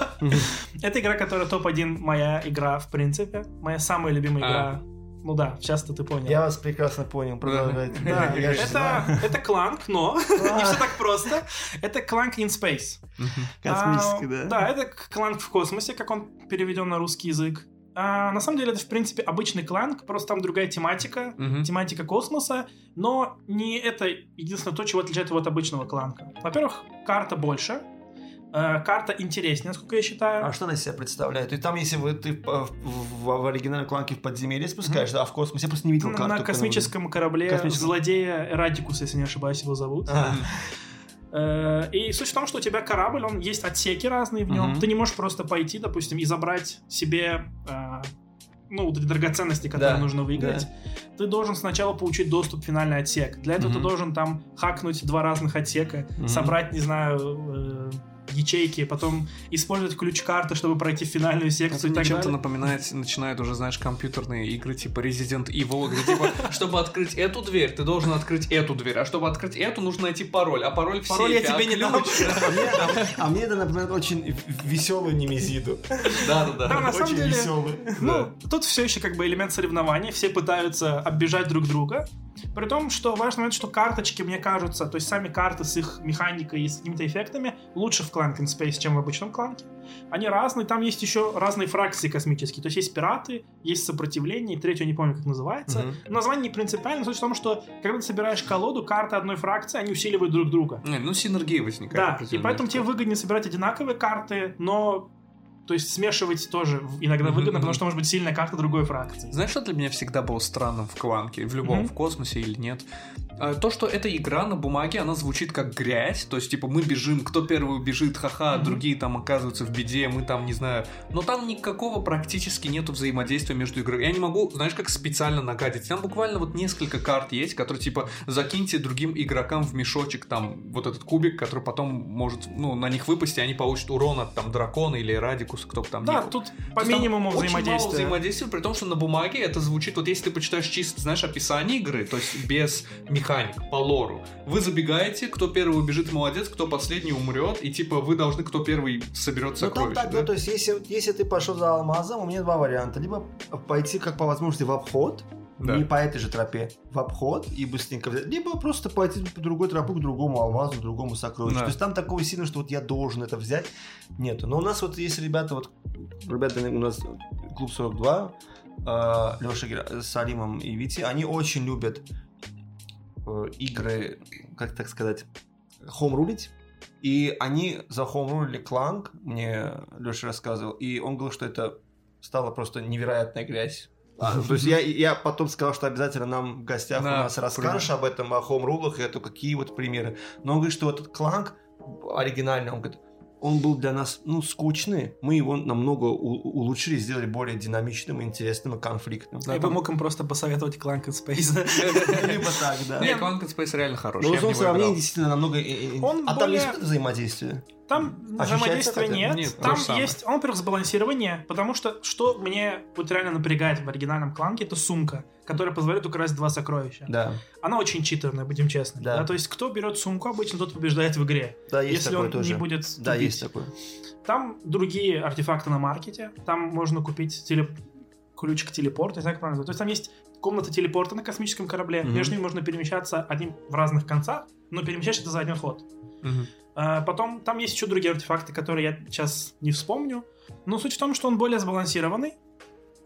Это игра, которая топ-1 моя игра, в принципе. Моя самая любимая А. игра. Ну да, сейчас-то ты понял. Я вас прекрасно понял, продолжайте. Да, это, это Кланк, но не все так просто. Это Кланк in Space. Мгм. Космический, А, да? Да, это Кланк в космосе, как он переведен на русский язык. А, на самом деле, это, в принципе, обычный Кланк, просто там другая тематика, тематика космоса, но не это единственное то, чего отличает его от обычного Кланка. Во-первых, карта больше, карта интереснее, насколько я считаю. А что она из себя представляет? И там, если вы, ты в, в- в оригинальном кланке в подземелье спускаешь, да, а в космосе, я просто не видел карту. на космическом корабле Космическом. злодея Эрадикус, если не ошибаюсь, его зовут. А, Э, И суть в том, что у тебя корабль, он есть отсеки разные в нем. Ты не можешь просто пойти, допустим, и забрать себе э, ну, вот эти драгоценности, которые Да, нужно выиграть. Ты должен сначала получить доступ в финальный отсек. Для этого ты Мгм. должен там хакнуть два разных отсека, Мгм. собрать, не знаю, э, ячейки, потом использовать ключ-карты, чтобы пройти финальную Это секцию так чем-то напоминает, начинают уже, знаешь, компьютерные игры типа Resident Evil, где типа, чтобы открыть эту дверь, ты должен открыть эту дверь, а чтобы открыть эту, нужно найти пароль, а пароль в Пароль я а тебе не дам. А мне, а- мне это напоминает очень веселую немезиду. Да-да-да. Очень веселый. Ну, тут все еще как бы элемент соревнования, все пытаются оббежать друг друга. При том, что важный момент, что карточки, мне кажутся, то есть сами карты с их механикой и с какими-то эффектами лучше в Clank in Space, чем в обычном кланке. Они разные, там есть еще разные фракции космические. То есть есть пираты, есть сопротивление, и третью не помню, как называется. Мгм. Название не принципиально, суть в том, что когда ты собираешь колоду, карты одной фракции, они усиливают друг друга. Не, Ну, синергия возникает. Да, и поэтому тебе выгоднее собирать одинаковые карты, но то есть смешивать тоже иногда Мгм, выгодно, потому что может быть сильная карта другой фракции. Знаешь, что для меня всегда было странным в Кланке, в любом, Мгм. в космосе или нет? А, То, что эта игра на бумаге, она звучит как грязь, то есть, типа, мы бежим, кто первый убежит, ха-ха, Мгм. другие там оказываются в беде, мы там, не знаю, но там никакого практически нету взаимодействия между игрой. Я не могу, знаешь, как специально нагадить. Там буквально вот несколько карт есть, которые, типа, закиньте другим игрокам в мешочек там вот этот кубик, который потом может, ну, на них выпасть, и они получат урон от там дракона или радикуса, кто бы там ни Да, был. тут по есть там минимуму очень мало взаимодействия. взаимодействия, при том, что на бумаге это звучит, вот если ты почитаешь чисто, знаешь, описание игры, то есть без механик, по лору, вы забегаете, кто первый убежит, молодец, кто последний умрет, и типа вы должны, кто первый соберет Ну там сокровища. так, да? ну, то есть если, если ты пошел за алмазом, у меня два варианта. Либо пойти как по возможности в обход, Да. не по этой же тропе, в обход и быстренько взять, либо просто пойти по другой тропе к другому алмазу, к другому сокровищу. Да. То есть там такого сильно, что вот я должен это взять, нету. Но у нас вот есть ребята, вот ребята у нас клуб 42, Леша с Алимом и Вити, они очень любят э, игры, как так сказать, хоум-рулить. И они за хоум-рулили Кланг, мне Леша рассказывал, и он говорил, что это стала просто невероятная грязь. А, то есть я, я потом сказал, что обязательно нам в гостях Да, у нас расскажешь об этом, о хоум-рулах, и это какие вот примеры. Но он говорит, что этот кланк оригинальный, он говорит, он был для нас, ну, скучный. Мы его намного у- улучшили, сделали более динамичным, интересным и конфликтным. Я бы мог им просто посоветовать Clank and Space. Либо так, да. Не, Clank and Space реально хороший. Но я в в том него сравнении действительно намного... э, э, Он а там есть взаимодействие? Там Ощущается взаимодействия хотя нет. Нет, Там есть, он, во-первых, сбалансирование, потому что что мне вот реально напрягает в оригинальном кланке, это сумка, которая позволяет украсть два сокровища. Да. Она очень читерная, будем честны. Да. Да, то есть, кто берет сумку, обычно тот побеждает в игре. Да, есть если такое он тоже. не будет Да, тупить. есть такое. Там другие артефакты на маркете. Там можно купить теле... ключик телепорта, не знаю, как правильно. То есть там есть комната телепорта на космическом корабле. Мгм. Между ними можно перемещаться одним в разных концах, но перемещаешься ты за один ход. Мгм. А, Потом там есть еще другие артефакты, которые я сейчас не вспомню. Но суть в том, что он более сбалансированный.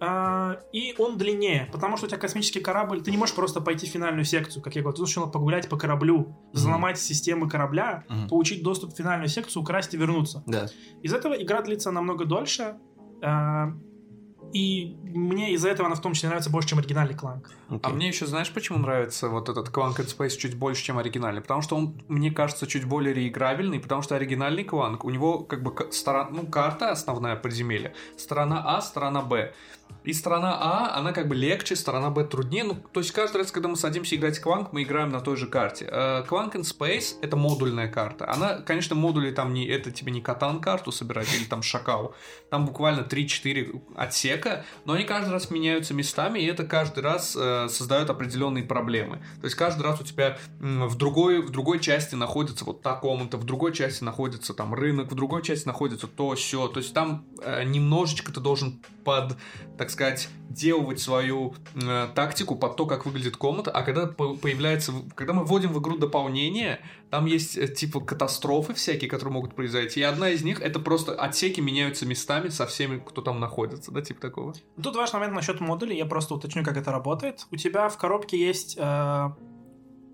а, И он длиннее, потому что у тебя космический корабль, ты не можешь просто пойти в финальную секцию, как я говорю, ты должен погулять по кораблю, взломать системы корабля, Мгм. получить доступ в финальную секцию, украсть и вернуться. Да. Из этого игра длится намного дольше, а, и мне из-за этого она в том числе нравится больше, чем оригинальный кланк. А Окей. мне еще знаешь, почему нравится вот этот Clank and Space чуть больше, чем оригинальный? Потому что он, мне кажется, чуть более реиграбельный, потому что оригинальный Clank, у него как бы к- сторон- ну, карта основная подземелья, сторона А, сторона Б. И сторона А, она как бы легче, сторона Б труднее. Ну, то есть каждый раз, когда мы садимся играть Clank, мы играем на той же карте. Э, Clank and Space — это модульная карта. Она, конечно, модули там не... Это тебе не Катан карту собирать или там Шакал. Там буквально 3-4 отсека, но они каждый раз меняются местами, и это каждый раз э, создает определенные проблемы. То есть каждый раз у тебя в другой, в другой части находится вот та комната, в другой части находится там рынок, в другой части находится то, все. То есть там э, немножечко ты должен под, так сказать, делать свою э, тактику под то, как выглядит комната, а когда по- появляется, когда мы вводим в игру дополнение, там есть э, типа катастрофы всякие, которые могут произойти, и одна из них это просто отсеки меняются местами со всеми, кто там находится, да, типа такого. Тут важный момент насчет модулей, я просто уточню, как это работает. У тебя в коробке есть э,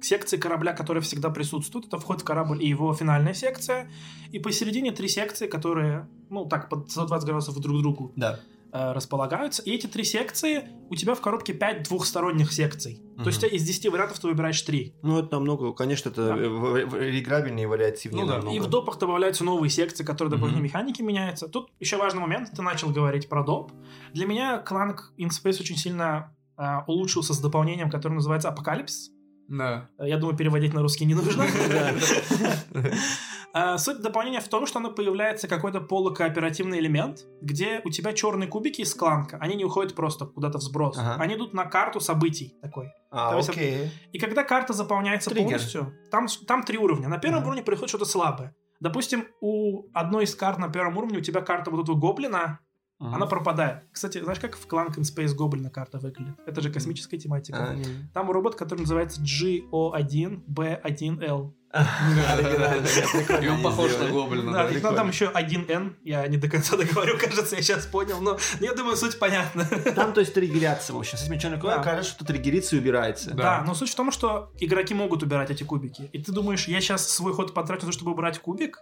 секции корабля, которые всегда присутствуют. Это вход в корабль и его финальная секция. И посередине три секции, которые, ну, так, под 120 градусов друг к другу Да. Э, располагаются. И эти три секции, у тебя в коробке 5 двухсторонних секций. То есть у тебя из 10 вариантов ты выбираешь 3. Ну, это намного, конечно, это Да. э, реиграбельнее и вариативнее Ну да. намного. И в допах добавляются новые секции, которые дополнительные Мгм. механики меняются. Тут еще важный момент, ты начал говорить про доп. Для меня Clank in Space очень сильно а, улучшился с дополнением, которое называется Апокалипсис. Да. Э, Я думаю, переводить на русский не нужно. А, Суть дополнения в том, что оно появляется какой-то полукооперативный элемент, где у тебя черные кубики из кланка, они не уходят просто куда-то в сброс. Ага. Они идут на карту событий такой. А, есть окей. И когда карта заполняется Триггер. полностью, там, там три уровня. На первом Ага. уровне происходит что-то слабое. Допустим, у одной из карт на первом уровне у тебя карта вот этого гоблина, Мгм. она пропадает. Кстати, знаешь, как в Clank in Space гоблина карта выглядит? Это же космическая тематика. А, не. Там робот, который называется GO1B1L. Оригинально, я прикольно И он не похож на гоблина. Да, да. и, там еще 1N, я не до конца договорю, кажется, я сейчас понял, но я думаю, суть понятна. Там, то есть, триггерятся, в общем. С этим черным Да. кажется, что триггерится и убирается. Да. Но суть в том, что игроки могут убирать эти кубики. И ты думаешь, я сейчас свой ход потрачу чтобы убрать кубик?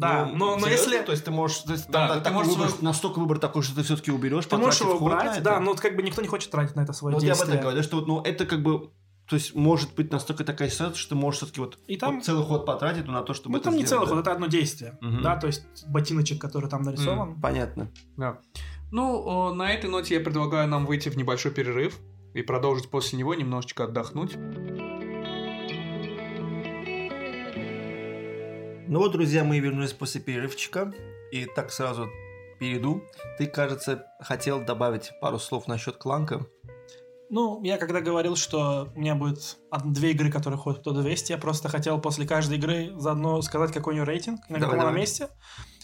Да, Ну, но, но если... То есть ты можешь... То есть, Да, там ты такой можешь выбор- свой- Настолько выбор такой, что ты все-таки уберешь, Ты можешь его убрать, да, но вот как бы никто не хочет тратить на это свое Вот я об действие. этом говорю, что вот, ну, это как бы... То есть может быть настолько такая ситуация, что ты можешь все-таки вот, И там- вот целый ход потратить ну, на то, чтобы Ну, это там не сделать, целый да. ход, это одно действие. Мгм. Да, то есть ботиночек, который там нарисован. Понятно. Да. Ну, о, на этой ноте я предлагаю нам выйти в небольшой перерыв и продолжить после него немножечко отдохнуть. Ну вот, друзья, мы вернулись после перерывчика. И так сразу перейду. Ты, кажется, хотел добавить пару слов насчет кланка. Ну, я когда говорил, что у меня будет две игры, которые ходят по 200, я просто хотел после каждой игры заодно сказать, какой у нее рейтинг, на каком она месте.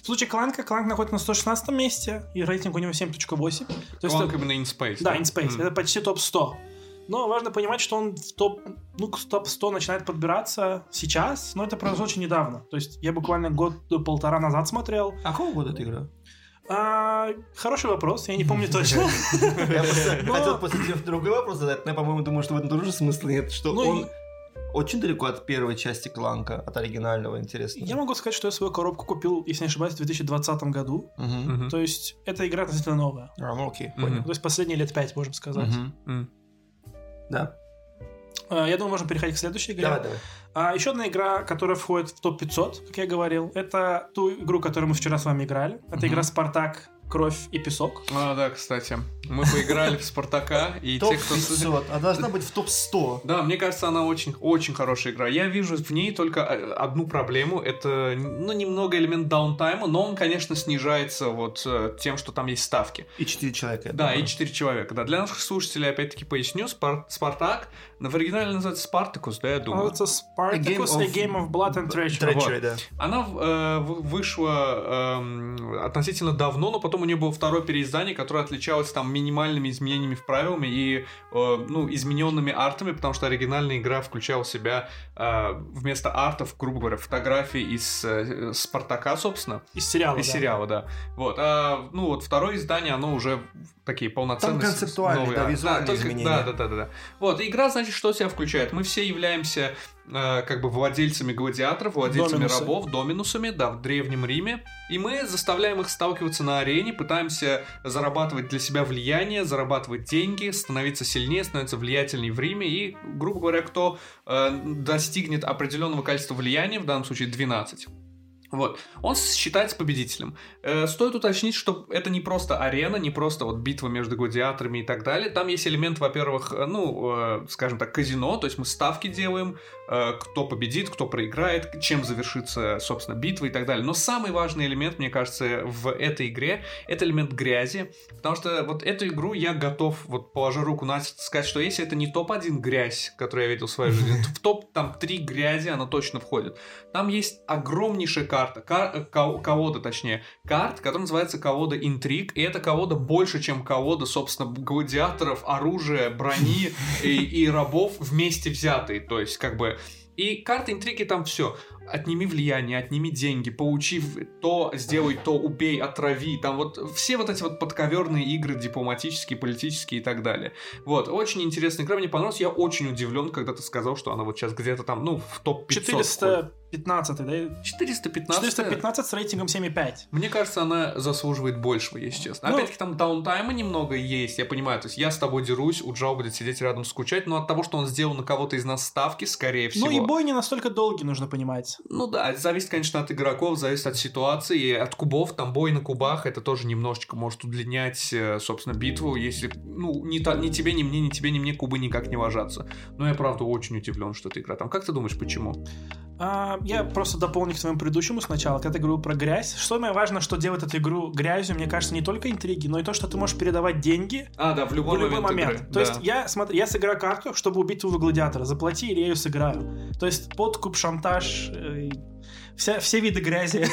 В случае Кланка, Кланк находится на 116 месте, и рейтинг у него 7.8. То есть Кланк это- именно in space. Да, InSpace. М. Это почти топ-100. Но важно понимать, что он в топ, ну, к топ-100 начинает подбираться сейчас, но это произошло очень недавно. То есть я буквально год-полтора назад смотрел. А какого года эта игра? А, хороший вопрос, я не помню точно. Я хотел после тебя другой вопрос задать, но я, по-моему, думаю, что в этом тоже смысла нет, что Ну, он... очень далеко от первой части Кланка, от оригинального, интересно. Я могу сказать, что я свою коробку купил, если не ошибаюсь, в 2020 году. Мгм. То есть это игра относительно новая. А, ну окей, понял. То есть последние лет пять, можем сказать. Мгм. М. Да. А, Я думаю, можем переходить к следующей игре. Давай, давай. А еще одна игра, которая входит в топ-500, как я говорил, это ту игру, которую мы вчера с вами играли. Это Мгм. игра «Спартак. Кровь и песок». А, да, кстати. Мы поиграли в Спартака, и те, кто... 500, а должна быть в топ 100. Да, мне кажется, она очень, очень хорошая игра. Я вижу в ней только э, одну проблему. Это, ну, немного элемент даунтайма, но он, конечно, снижается вот э, тем, что там есть ставки. И 4 человека. Да, и 4 человека. Да, для наших слушателей, опять-таки, поясню. Спар- Спартак, но в оригинале называется Спартакус, да, я думаю. Это «Spartacus. A Game of Blood and Treachery». Treachery, да. Она э, вышла эм, относительно давно, но потом у нее было второе переиздание, которое отличалось там минимальными изменениями в правилами и э, ну, измененными артами, потому что оригинальная игра включала в себя э, вместо артов, грубо говоря, фотографии из э, Спартака, собственно, Из сериала, из да. сериала, да. Вот, а, ну вот второе издание, оно уже такие полноценные. Там концептуальные, новые да, визуальные только- изменения. Да, да, да, да, да. Вот, игра, значит, что себя включает? Мы все являемся э, как бы владельцами гладиаторов, владельцами Доминусы. рабов, доминусами, да, в Древнем Риме. И мы заставляем их сталкиваться на арене, пытаемся зарабатывать для себя влияние, зарабатывать деньги, становиться сильнее, становиться влиятельнее в Риме. И, грубо говоря, кто э, достигнет определенного количества влияния, в данном случае 12, вот. Он считается победителем. Э, стоит уточнить, что это не просто арена, не просто вот битва между гладиаторами и так далее. Там есть элемент, во-первых, э, ну, э, скажем так, казино, то есть мы ставки делаем, э, кто победит, кто проиграет, чем завершится, собственно, битва и так далее. Но самый важный элемент, мне кажется, в этой игре, это элемент грязи, потому что вот эту игру я готов, вот положа руку на сказать, что если это не топ-1 грязь, которую я видел в своей жизни, в топ там 3 грязи она точно входит. Там есть огромнейшая карта, кар- ко- колода, точнее, карт, которая называется колода интриг, и эта колода больше, чем колода, собственно, гладиаторов, оружия, брони и, и рабов вместе взятые, то есть, как бы... И карты интриги там все. Отними влияние, отними деньги, получив то, сделай то, убей, отрави. Там вот все вот эти вот подковерные игры, дипломатические, политические и так далее. Вот, очень интересная игра, мне понравилась. Я очень удивлен, когда ты сказал, что она вот сейчас где-то там, ну, в топ-500 415, да? 415. 415 с рейтингом 7,5. Мне кажется, она заслуживает большего, если честно. Ну- Опять-таки там даунтайма немного есть, я понимаю. То есть я с тобой дерусь, у Джао будет сидеть рядом скучать, но от того, что он сделал на кого-то из нас ставки, скорее всего. Ну и бой не настолько долгий, нужно понимать. Ну да, это зависит, конечно, от игроков, зависит от ситуации, и от кубов, там бой на кубах, это тоже немножечко может удлинять, э, собственно, битву, если, ну, ни, та- ни тебе, ни мне, ни тебе, ни мне кубы никак не ложатся. Но я, правда, очень удивлен, что эта игра там. Как ты думаешь, почему? А, я просто дополню к твоему предыдущему сначала, когда ты говорил про грязь. Что самое важное, что делает эту игру грязью, мне кажется, не только интриги, но и то, что ты можешь передавать деньги А, да, в любой, в любой момент. игры, То да. есть я, смотри, я сыграю карту, чтобы убить твоего гладиатора. Заплати, или я ее сыграю. То есть подкуп, шантаж, э, вся, все виды грязи,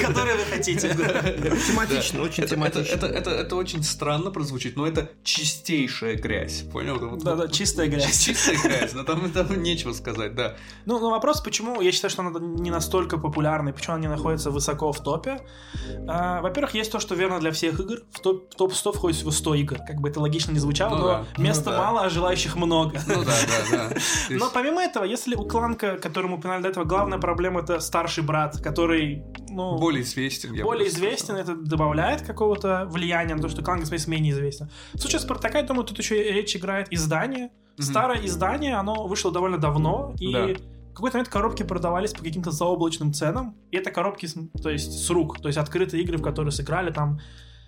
которые вы хотите. Тематично, очень тематично. это, очень странно прозвучит, но это чистейшая грязь, понял? Да-да, чистая грязь. Чистая грязь, да, там, там нечего сказать, да. Ну, но вопрос, почему я считаю, что она не настолько популярна, почему она не находится высоко в топе. А, во-первых, есть то, что верно для всех игр. В топ, в топ 100 входит всего 100 игр. Как бы это логично не звучало, Ну но места Ну да. мало, а желающих много. Ну да, да, да. Но помимо этого, если у кланка, который мы упоминали до этого, главная проблема это старший брат, который, ну, более известен. я более сказал. известен, это добавляет какого-то влияния на то, что клан Space менее известен. В случае Спартака, я думаю, тут еще речь играет издание. Мгм. Старое издание, оно вышло довольно давно, и Да. в какой-то момент коробки продавались по каким-то заоблачным ценам, и это коробки, то есть с рук, то есть открытые игры, в которые сыграли там,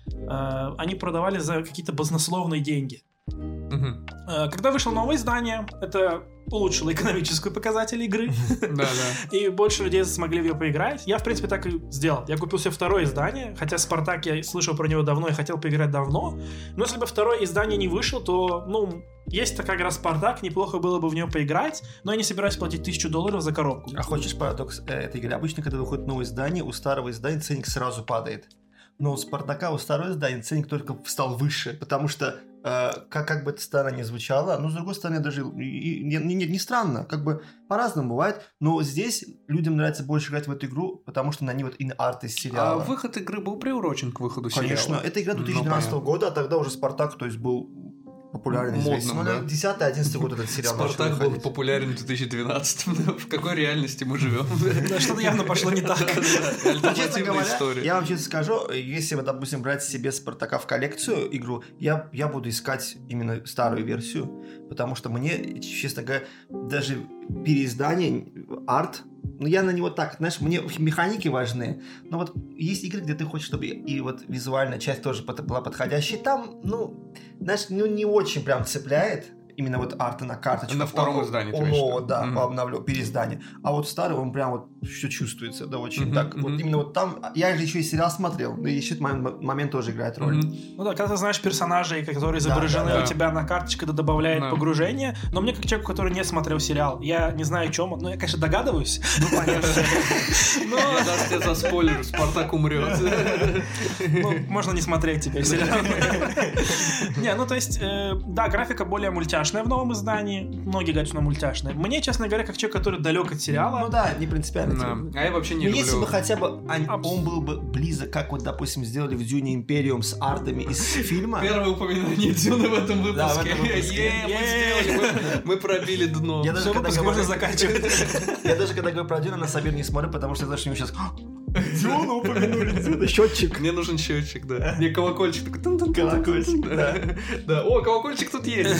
э, они продавали за какие-то баснословные деньги. Мгм. Э, Когда вышло новое издание, это улучшило экономическую показатель игры, Да, да. и больше людей смогли в нее поиграть. Я, в принципе, так и сделал. Я купил себе второе издание, хотя Спартак я слышал про него давно и хотел поиграть давно. Но если бы второе издание не вышло, то, ну, есть такая игра Спартак, неплохо было бы в нее поиграть, но я не собираюсь платить тысячу долларов за коробку. А хочешь парадокс э, этой игры? Обычно, когда выходит новое издание, у старого издания ценник сразу падает. Но у Спартака, у старого издания ценник только стал выше, потому что, как, как бы это странно не звучало, но с другой стороны, даже и- не, не- не странно, как бы по-разному бывает, но здесь людям нравится больше играть в эту игру, потому что на ней вот ин-арт из А сериала. выход игры был приурочен к выходу Конечно, сериала? это игра Ну, 2012 понятно. года, а тогда уже Спартак, то есть был популярен, Модным, известен. да. Ну, 10-11 год этот сериал Спартак был популярен в 2012 В какой реальности мы живем? Да, Что-то явно пошло не так. Ну, честно Альтернативная говоря, история. я вам честно скажу, если вы, допустим, брать себе Спартака в коллекцию игру, я, я буду искать именно старую версию, потому что мне, честно говоря, даже переиздание, арт, ну, я на него так, знаешь, мне механики важны, но вот есть игры, где ты хочешь, чтобы и, вот визуальная часть тоже была подходящей, там, ну, знаешь, ну, не очень прям цепляет, именно вот арты на карточках. На втором У- издании, виду? нового, да, по обновлю, переиздание. А вот старый, он прям вот все чувствуется, да, очень Мгм, так. Вот мгм. именно вот там, я же еще и сериал смотрел, да, и еще этот момент, момент тоже играет роль. Мгм. Ну да, когда ты знаешь персонажей, которые Да, изображены да, да. у тебя на карточке, это добавляет Да. погружение. Но мне, как человеку, который не смотрел сериал, я не знаю, о чем он. Ну, я, конечно, догадываюсь. Ну, понятно. Но Я даже тебе заспойлерю, Спартак умрет. ну, можно не смотреть теперь сериал. Не, ну то есть, э, да, графика более мультяшная в новом издании. Многие говорят, что она мультяшная. Мне, честно говоря, как человек, который далек от Ну сериала, да, не принципиально. Да. типа. А я вообще не Ну, если бы люблю... хотя бы он, Абс- он был бы близок, как вот, допустим, сделали в Дюне Империум с артами из фильма. Первое упоминание Дюны в этом выпуске. Да, в этом выпуске. Е, мы пробили дно. Я даже когда говорю- можно заканчивать. Я даже когда говорю про Дюна, на Сабир не смотрю, потому что я знаю, что ему сейчас Дюну упомянули, счетчик. Мне нужен счетчик, да. Мне колокольчик такой. Колокольчик, да. Да. О, колокольчик тут есть.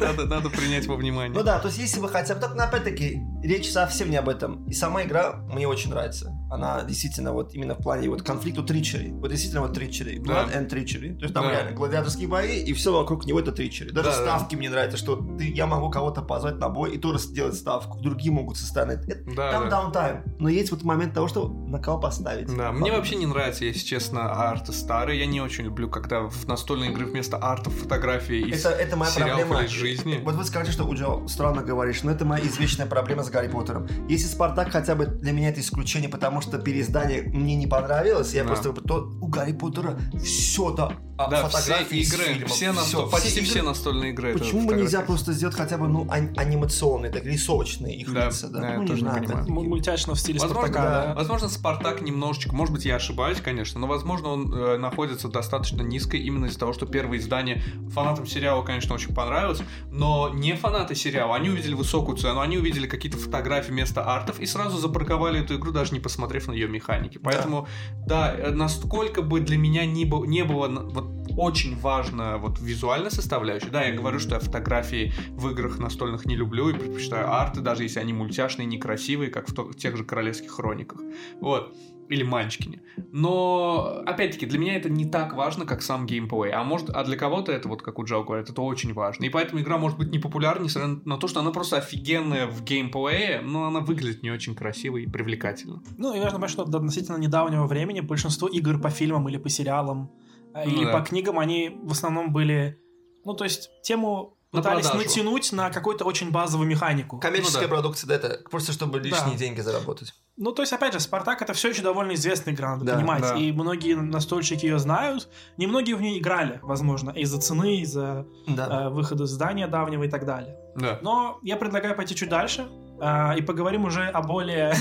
Надо, принять во Ну внимание. да, то есть если бы хотя бы... Так, но опять-таки, речь совсем не об этом. И сама игра мне очень нравится. Она действительно вот именно в плане вот конфликту тричери. Вот действительно вот тричери. Blood Да. and тричери. То есть там Да. реально гладиаторские бои, и все вокруг него это тричери. Даже Да, да. ставки мне нравятся, что ты, я могу кого-то позвать на бой и тоже сделать ставку. Другие могут составить. Это- Да, там да. даунтайм. Но есть вот момент того, что на кого поставить. Да, мне вообще не нравится, если честно, арты старые. Я не очень люблю, когда в настольные игры вместо артов фотографии из Это, это моя проблема. из жизни. Вот вы скажете, что Уджо странно говоришь, но это моя извечная проблема с Гарри Поттером. Если Спартак хотя бы для меня это исключение, потому что переиздание мне не понравилось, я Да. просто то у Гарри Поттера все да, а, Да, все фотографии из игры, фильмов, все всё, почти игры. все настольные игры. Почему бы нельзя просто сделать хотя бы ну ан- анимационные, так рисовочные их Да, лица, да? да, я ну, не тоже не знаю, понимаю. да. М- Мультяшно в стиле Возможно, Спартака, да. да. Возможно, Спартак немножечко, может быть, я ошибаюсь, конечно, но, возможно, он э, находится достаточно низко именно из-за того, что первое издание фанатам сериала, конечно, очень понравилось, но не фанаты сериала, они увидели высокую цену, они увидели какие-то фотографии вместо артов и сразу запарковали эту игру, даже не посмотрев на ее механики. Поэтому, да, э, насколько бы для меня не, бы- не было вот, очень важно вот визуальная составляющая, да, я говорю, что я фотографии в играх настольных не люблю и предпочитаю арты, даже если они мультяшные, некрасивые, как в, то- в тех же королевских хрониках. Вот. Или Манчкине. Но, опять-таки, для меня это не так важно, как сам геймплей. А может, а для кого-то это, вот как у Джао говорит, это очень важно. И поэтому игра может быть не популярна, несмотря на то, что она просто офигенная в геймплее, но она выглядит не очень красиво и привлекательно. Ну, и важно понять, что до относительно недавнего времени большинство игр по фильмам или по сериалам, э, Ну или да. по книгам, они в основном были... Ну, то есть, тему пытались продажу. натянуть на какую-то очень базовую механику. Коммерческая Ну да. продукция, да, это просто чтобы лишние Да. деньги заработать. Ну, то есть, опять же, Спартак это все еще довольно известная игра, надо Да, понимать. да. И многие настольщики ее знают. Немногие в ней играли, возможно, из-за цены, из-за Да. э, выхода издания давнего и так далее. Да. Но я предлагаю пойти чуть дальше и поговорим уже о более...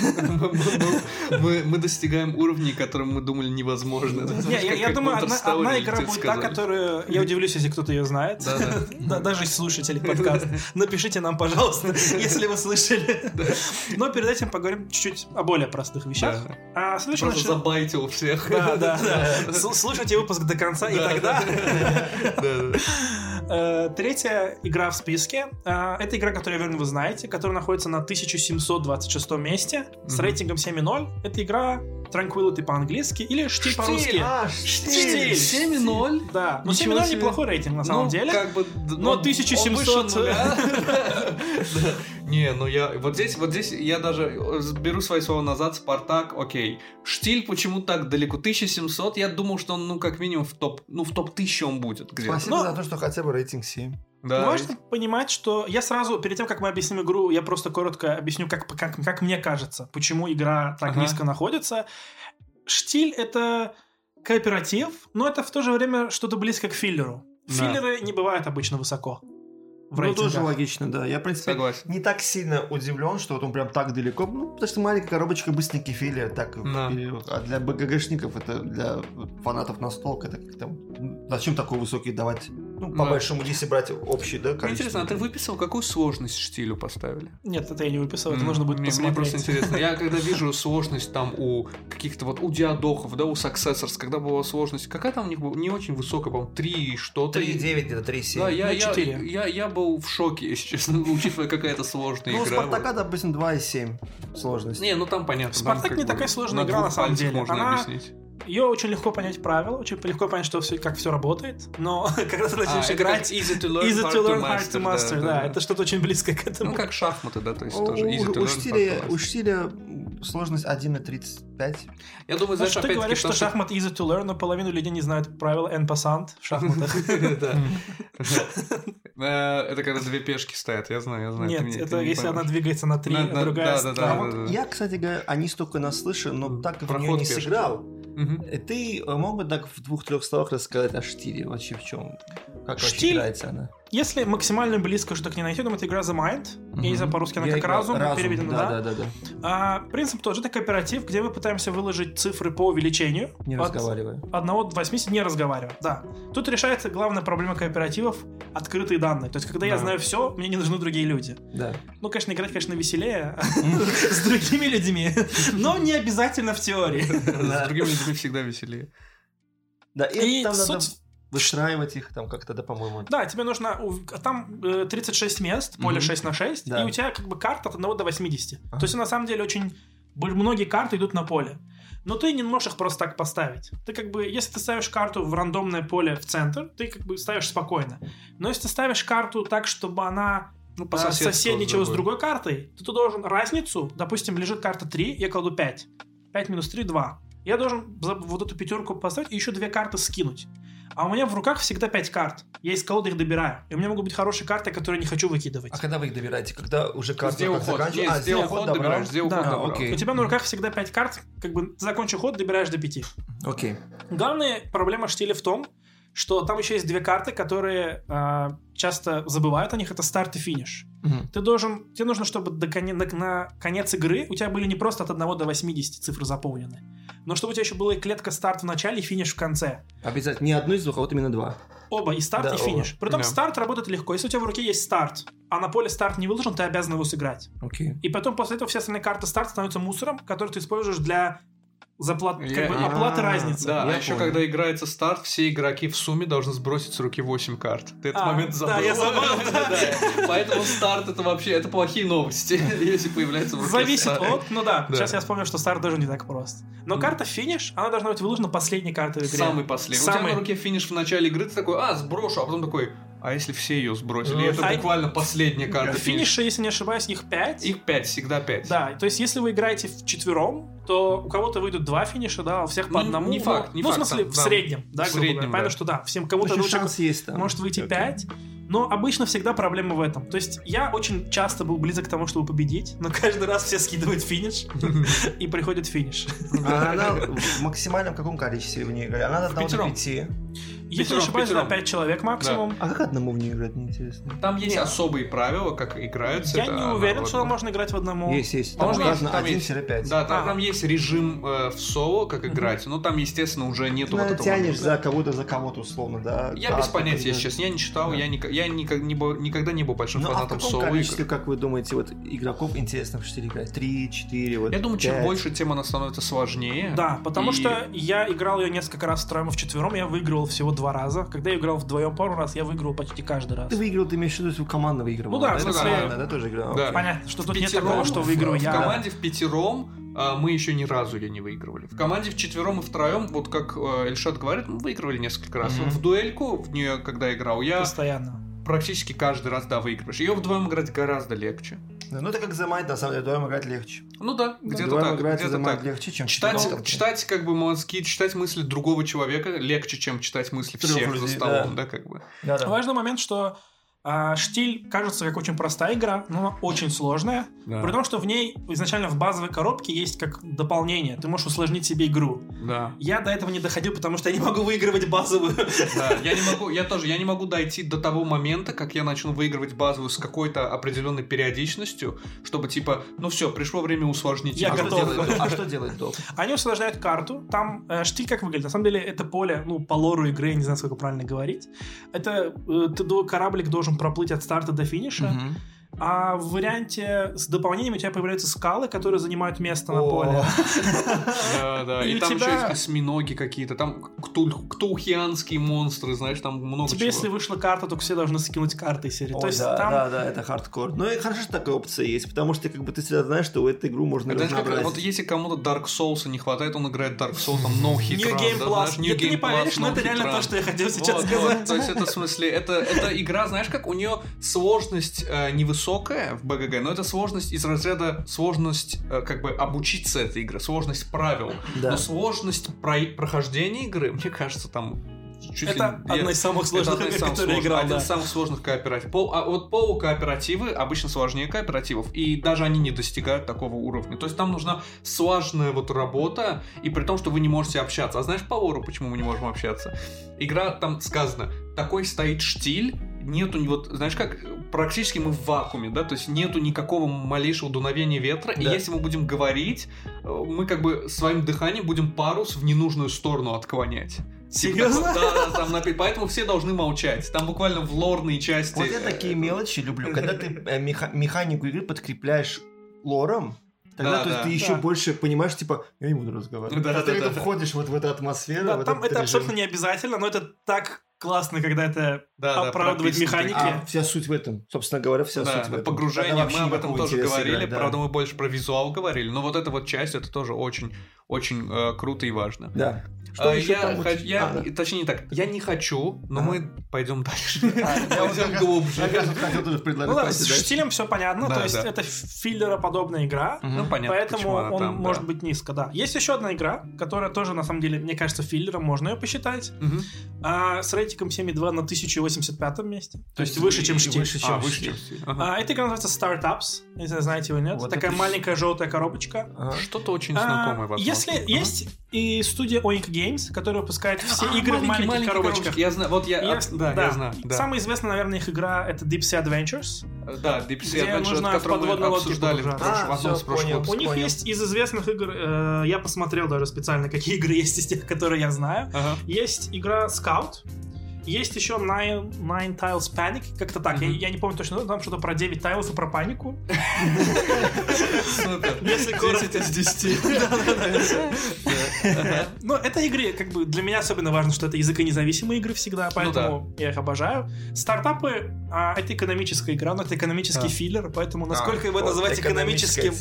Мы, мы достигаем уровней, которым мы думали невозможно. Не, я, думаю, одна, одна игра будет та, которую... Я удивлюсь, если кто-то ее знает. Да, да. Да, даже из слушателей подкаста. Напишите нам, пожалуйста, если вы слышали. Но перед этим поговорим чуть-чуть о более простых вещах. А Просто наш- забайтил всех. Да, да, да. Слушайте выпуск до конца, и Да. тогда... Э, Третья игра в списке. э, Это игра, которую, я уверен, вы знаете, которая находится на 1726 месте с рейтингом 7.0. Это игра Tranquility по-английски или Штиль по-русски. А, Штиль. 7,0? Да, но Ничего 7.0 себе. неплохой рейтинг на самом Ну, деле. Как бы, д- Но он- 1700 он выше. Да. Не, ну я вот здесь, вот здесь я даже э, беру свои слова назад. Спартак, окей. Штиль почему так далеко? 1700. Я думал, что он ну как минимум в топ, ну в топ 1000 он будет где. Спасибо Но- за то, что хотя бы рейтинг 7. Да. Важно понимать, что я сразу, перед тем, как мы объясним игру, я просто коротко объясню, как, как, как мне кажется, почему игра так Ага. низко находится. Штиль — это кооператив, но это в то же время что-то близко к филлеру. Да. Филлеры не бывают обычно высоко в Ну, тоже логично, да. Я, в принципе, Согласен. не так сильно удивлен, что вот он прям так далеко. Ну, потому что маленькая коробочка, быстренький филлер. Так, Да. а для БГГшников это для фанатов настолка, это как там... Зачем такой высокий давать Ну, по Да. большому, если брать общий, да, Мне. Интересно, а ты выписал, какую сложность штилю поставили? Нет, это я не выписал, это нужно будет мне, мне посмотреть. просто интересно. Я когда вижу сложность там у каких-то вот у диадохов, да, у Successors, когда была сложность, какая там у них была? Не очень высокая, по-моему, 3 что-то. 3,9 где-то 3,7. Да, я, Ну, я, я, я был в шоке, если честно, учитывая, какая это сложная Ну, у игра. Спартака, допустим, 2,7 сложность. Не, ну там понятно. Спартак не такая сложная игра, на самом деле. можно объяснить. Ее очень легко понять правила, очень легко понять, что все, как все работает, но когда ты начнешь А, это играть, easy to learn, easy hard to learn, hard to master, да, да. это что-то очень близкое к этому. Ну, как шахматы, да, то есть У, тоже easy to у- learn, штиля, to у master. штиля сложность 1 на 35. Я думаю, Ну, знаешь, что ты говоришь, что потому шахмат easy to learn, но половину людей не знают правила en passant в шахматах. Да. Э, Это когда две пешки стоят, я знаю, я знаю. Нет, это если она двигается на три, а другая... да, да, да, да. я, кстати говоря, они столько наслышан, но так как в нее не сыграл, Э, ты э, мог бы так в двух-трех словах рассказать о штиле? Вообще в чем? Как вообще Штиль? играется она? Если максимально близко что-то к ней найти, думаю, это игра The Mind. Я не знаю, по-русски она Я как играл- разум, переведена, да? да? Да, да, да. А, принцип тот же, это кооператив, где мы пытаемся выложить цифры по увеличению. Не от разговаривая. 1 до 80 не разговаривая, да. Тут решается главная проблема кооперативов — открытые данные. То есть, когда я Да. знаю все, мне не нужны другие люди. Да. Ну, конечно, играть, конечно, веселее с другими людьми, но не обязательно в теории. С другими людьми всегда веселее. Да, и, И там надо суть... выстраивать их там как-то, да, по-моему. Да, тебе нужно... Там э, 36 мест, поле Мгм. 6 на 6, Да. и у тебя как бы карта от 1 до 80. Ага. То есть, на самом деле, очень... Многие карты идут на поле. Но ты не можешь их просто так поставить. Ты как бы, если ты ставишь карту в рандомное поле в центр, ты как бы ставишь спокойно. Но если ты ставишь карту так, чтобы она Ну, а, соседничала с другой картой, то ты должен разницу, допустим, лежит карта 3, я кладу 5. 5 минус 3 2. Я должен вот эту пятерку поставить и еще две карты скинуть. А у меня в руках всегда 5 карт. Я из колоды их добираю. И у меня могут быть хорошие карты, которые я не хочу выкидывать. А когда вы их добираете? Когда уже карта Сделал как ход. заканчивается? Нет, А, сделал ход, добираешь, сделал Да, ход, добрал. окей. У тебя на руках всегда 5 карт, как бы ты закончил ход, добираешь до 5. Окей. Главная проблема штиля в том, что там еще есть две карты, которые а, часто забывают о них. Это старт и финиш. Мгм. Ты должен, тебе нужно, чтобы до коне- на, на конец игры у тебя были не просто от 1 до 80 цифры заполнены, но чтобы у тебя еще была и клетка старт в начале и финиш в конце. Обязательно не одну из двух, а вот именно два. Оба, и старт, Да, и финиш. Притом Да. старт работает легко. Если у тебя в руке есть старт, а на поле старт не выложен, ты обязан его сыграть. Окей. И потом после этого все остальные карты старта становятся мусором, который ты используешь для заплат... как Я- бы, я- оплаты А, разницы. Да, Я а еще понял. когда играется старт, все игроки в сумме должны сбросить с руки 8 карт. Ты этот А, момент да, забыл. я забыл, да. Да. Поэтому старт это вообще это плохие новости, если появляется в руке Зависит старт. от... Ну да, Да. сейчас я вспомнил, что старт тоже не так прост. Но карта финиш, она должна быть выложена последней картой в игре. Самый последний. У тебя на руке финиш в начале игры, ты такой, а, сброшу, а потом такой, а если все ее сбросили? Ну, это а... буквально последняя карта. Финиша, если не ошибаюсь, их пять. Их пять, всегда пять. Да, то есть если вы играете в четвером, то у кого-то выйдут два финиша, да, у всех по ну, одному. Ну, не факт, не ну, факт. Ну, в смысле, там, в среднем, да, в среднем, говоря. Да. Что да, всем кому-то... шанс есть там. Может выйти пять. Но обычно всегда проблема в этом. То есть я очень часто был близок к тому, чтобы победить, но каждый раз все скидывают финиш, и приходит финиш. А она в максимальном каком количестве в ней играет? Она до 5. Если Пятером, не ошибаюсь, да, пятером. 5 человек максимум. А как одному в нее играть, мне интересно? Там есть Не. особые правила, как играются. Я это не уверен, вот- что можно играть в одному. Есть, есть. Там можно указано там есть- 1-5. Да, там, А. там есть режим э, в соло, как играть, но там, естественно, уже Ты, нету вот наверное, этого тянешь момента. за кого-то, за кого-то, условно, да? Я карты, без понятия, честно. Я не читал, Да. я, я не был- никогда не был большим Ну, а в фанатом каком соло количестве, игр. как вы думаете, вот игроков интересно в 4 играть? 3, 4, вот Я думаю, чем 5? больше тем она становится сложнее. Да, потому что я играл ее несколько раз втроем и вчетвером, я выигрывал всего два раза. Когда я играл вдвоем пару раз, я выиграл почти каждый раз. Ты выиграл, ты имеешь в виду, что команда выигрывала? Ну да, в Это смысле- команда, да, тоже играла? Да. Понятно, что тут нет Пятером такого, что в- выиграю в, я. команде в пятером а, мы еще ни разу ее не выигрывали. В команде в четвером и втроем, вот как э, Эльшат говорит, мы выигрывали несколько раз. Мгм. В дуэльку в нее, когда играл, я Постоянно. Практически каждый раз, да, выигрываешь. Ее вдвоем играть гораздо легче. Да, Ну, это как The Mind, на самом деле, вдвоем играть легче. Ну да, где-то Вдвоем так. играть Где-то так. легче, чем Читать, вчетвером. читать как бы мозги, читать мысли другого человека легче, чем читать мысли Трех всех за людей, столом, да, как бы. Да, да. Важный момент, что А, Штиль кажется как очень простая игра, но она очень сложная. Да. При том, что в ней изначально в базовой коробке есть как дополнение. Ты можешь усложнить себе игру. Да. Я до этого не доходил, потому что я не могу выигрывать базовую. Да, я не могу, я тоже, я не могу дойти до того момента, как я начну выигрывать базовую с какой-то определенной периодичностью, чтобы типа, ну все, пришло время усложнить. Я. А что готов. делает- А что делает доп? Они усложняют карту. Там э, штиль как выглядит? На самом деле это поле, ну, по лору игры, я не знаю, сколько правильно говорить. Это э, ты, до- кораблик должен проплыть от старта до финиша. Мгм. А в варианте с дополнениями у тебя появляются скалы, которые занимают место на поле. Да, да. И там еще есть осьминоги какие-то, там ктулхианские монстры, знаешь, там много Тебе, чего. если вышла карта, то все должны скинуть карты серии. То есть да, там да, да, это хардкор. Ну и хорошо, что такая опция есть, потому что как бы ты всегда знаешь, что в эту игру можно разнообразить. вот если кому-то Dark Souls не хватает, он играет Dark Souls, там no hit New Game Plus. ты не поверишь, но это реально то, что я хотел сейчас сказать. То есть это в смысле, это, игра, знаешь, как у нее сложность э, невысокая в БГГ, но это сложность из разряда сложность э, как бы обучиться этой игре, сложность правил. Да. Но сложность про- прохождения игры, мне кажется, там чуть Это ли- одна из самых это сложных одна из игр, самых которые сложных- играл. Один да. из самых сложных кооперативов. Пол- а вот полукооперативы обычно сложнее кооперативов, и даже они не достигают такого уровня. То есть там нужна слаженная вот работа, и при том, что вы не можете общаться. А знаешь по лору, почему мы не можем общаться? Игра, там сказано, такой стоит штиль, нету, вот, знаешь как, практически мы в вакууме, да, то есть нету никакого малейшего дуновения ветра, и Да. если мы будем говорить, э, мы как бы своим дыханием будем парус в ненужную сторону отклонять. Типа Серьезно? Да, да, там напи- поэтому все должны молчать. Там буквально в лорной части. Вот я такие э, мелочи люблю, когда ты э, меха- механику игры подкрепляешь лором, тогда Да, то есть да. ты еще Да. больше понимаешь, типа, я не буду разговаривать. Да, да, ты да, да. входишь вот в эту атмосферу, Да, в там этот это режим. абсолютно не обязательно, но это так классно, когда это да, да, оправдывает прописано механики. А вся суть в этом. Собственно говоря, вся Да, суть в этом. погружение, вообще мы об этом тоже говорили, играть, да. правда мы больше про визуал говорили, но вот эта вот часть, это тоже очень, очень э, круто и важно. Да. Что А, еще я, там тебя? я- А, да. точнее не так, я не хочу, но Ага. мы пойдем дальше. А, я вот Пойдем глубже. Ну да, с штилем все понятно, Да, то есть да. это филлероподобная игра. Ну понятно, Поэтому он да. может быть низко, да. Есть еще одна игра, которая тоже, на самом деле, мне кажется, филлером, можно ее посчитать. А, с рейтингом 7,2 на 1085 месте. То есть есть выше, чем штиль. выше, чем А, выше, чем. Ага. А, эта игра называется Startups. Не знаю, знаете его или нет. Вот Такая это- маленькая желтая коробочка. Ага. Что-то очень А, знакомое, возможно. Если Ага. есть и студия Oink Games, которая выпускает все А, игры в маленьких маленькие коробочках. Я знаю, вот я, И а, есть- да, я знаю. да. Самая известная, наверное, их игра это Deep Sea Adventures. Да, Deep Sea Adventure, нужно в который мы лодке обсуждали в, прошлом- в А, одном из всё, прошлых понял. У них есть из известных игр, э, я посмотрел даже специально, какие игры есть из тех, которые я знаю. Ага. Есть игра Scout. Есть еще Nine, Nine Tiles Panic, как-то так, я, Мгм. я не помню точно, но там что-то про 9 тайлов и про панику. Супер. Если коротко. 10 из 10. Но это игры, как бы для меня особенно важно, что это языконезависимые игры всегда, поэтому я их обожаю. Стартапы, а, это экономическая игра, но это экономический А. филлер, поэтому насколько его называть экономическим...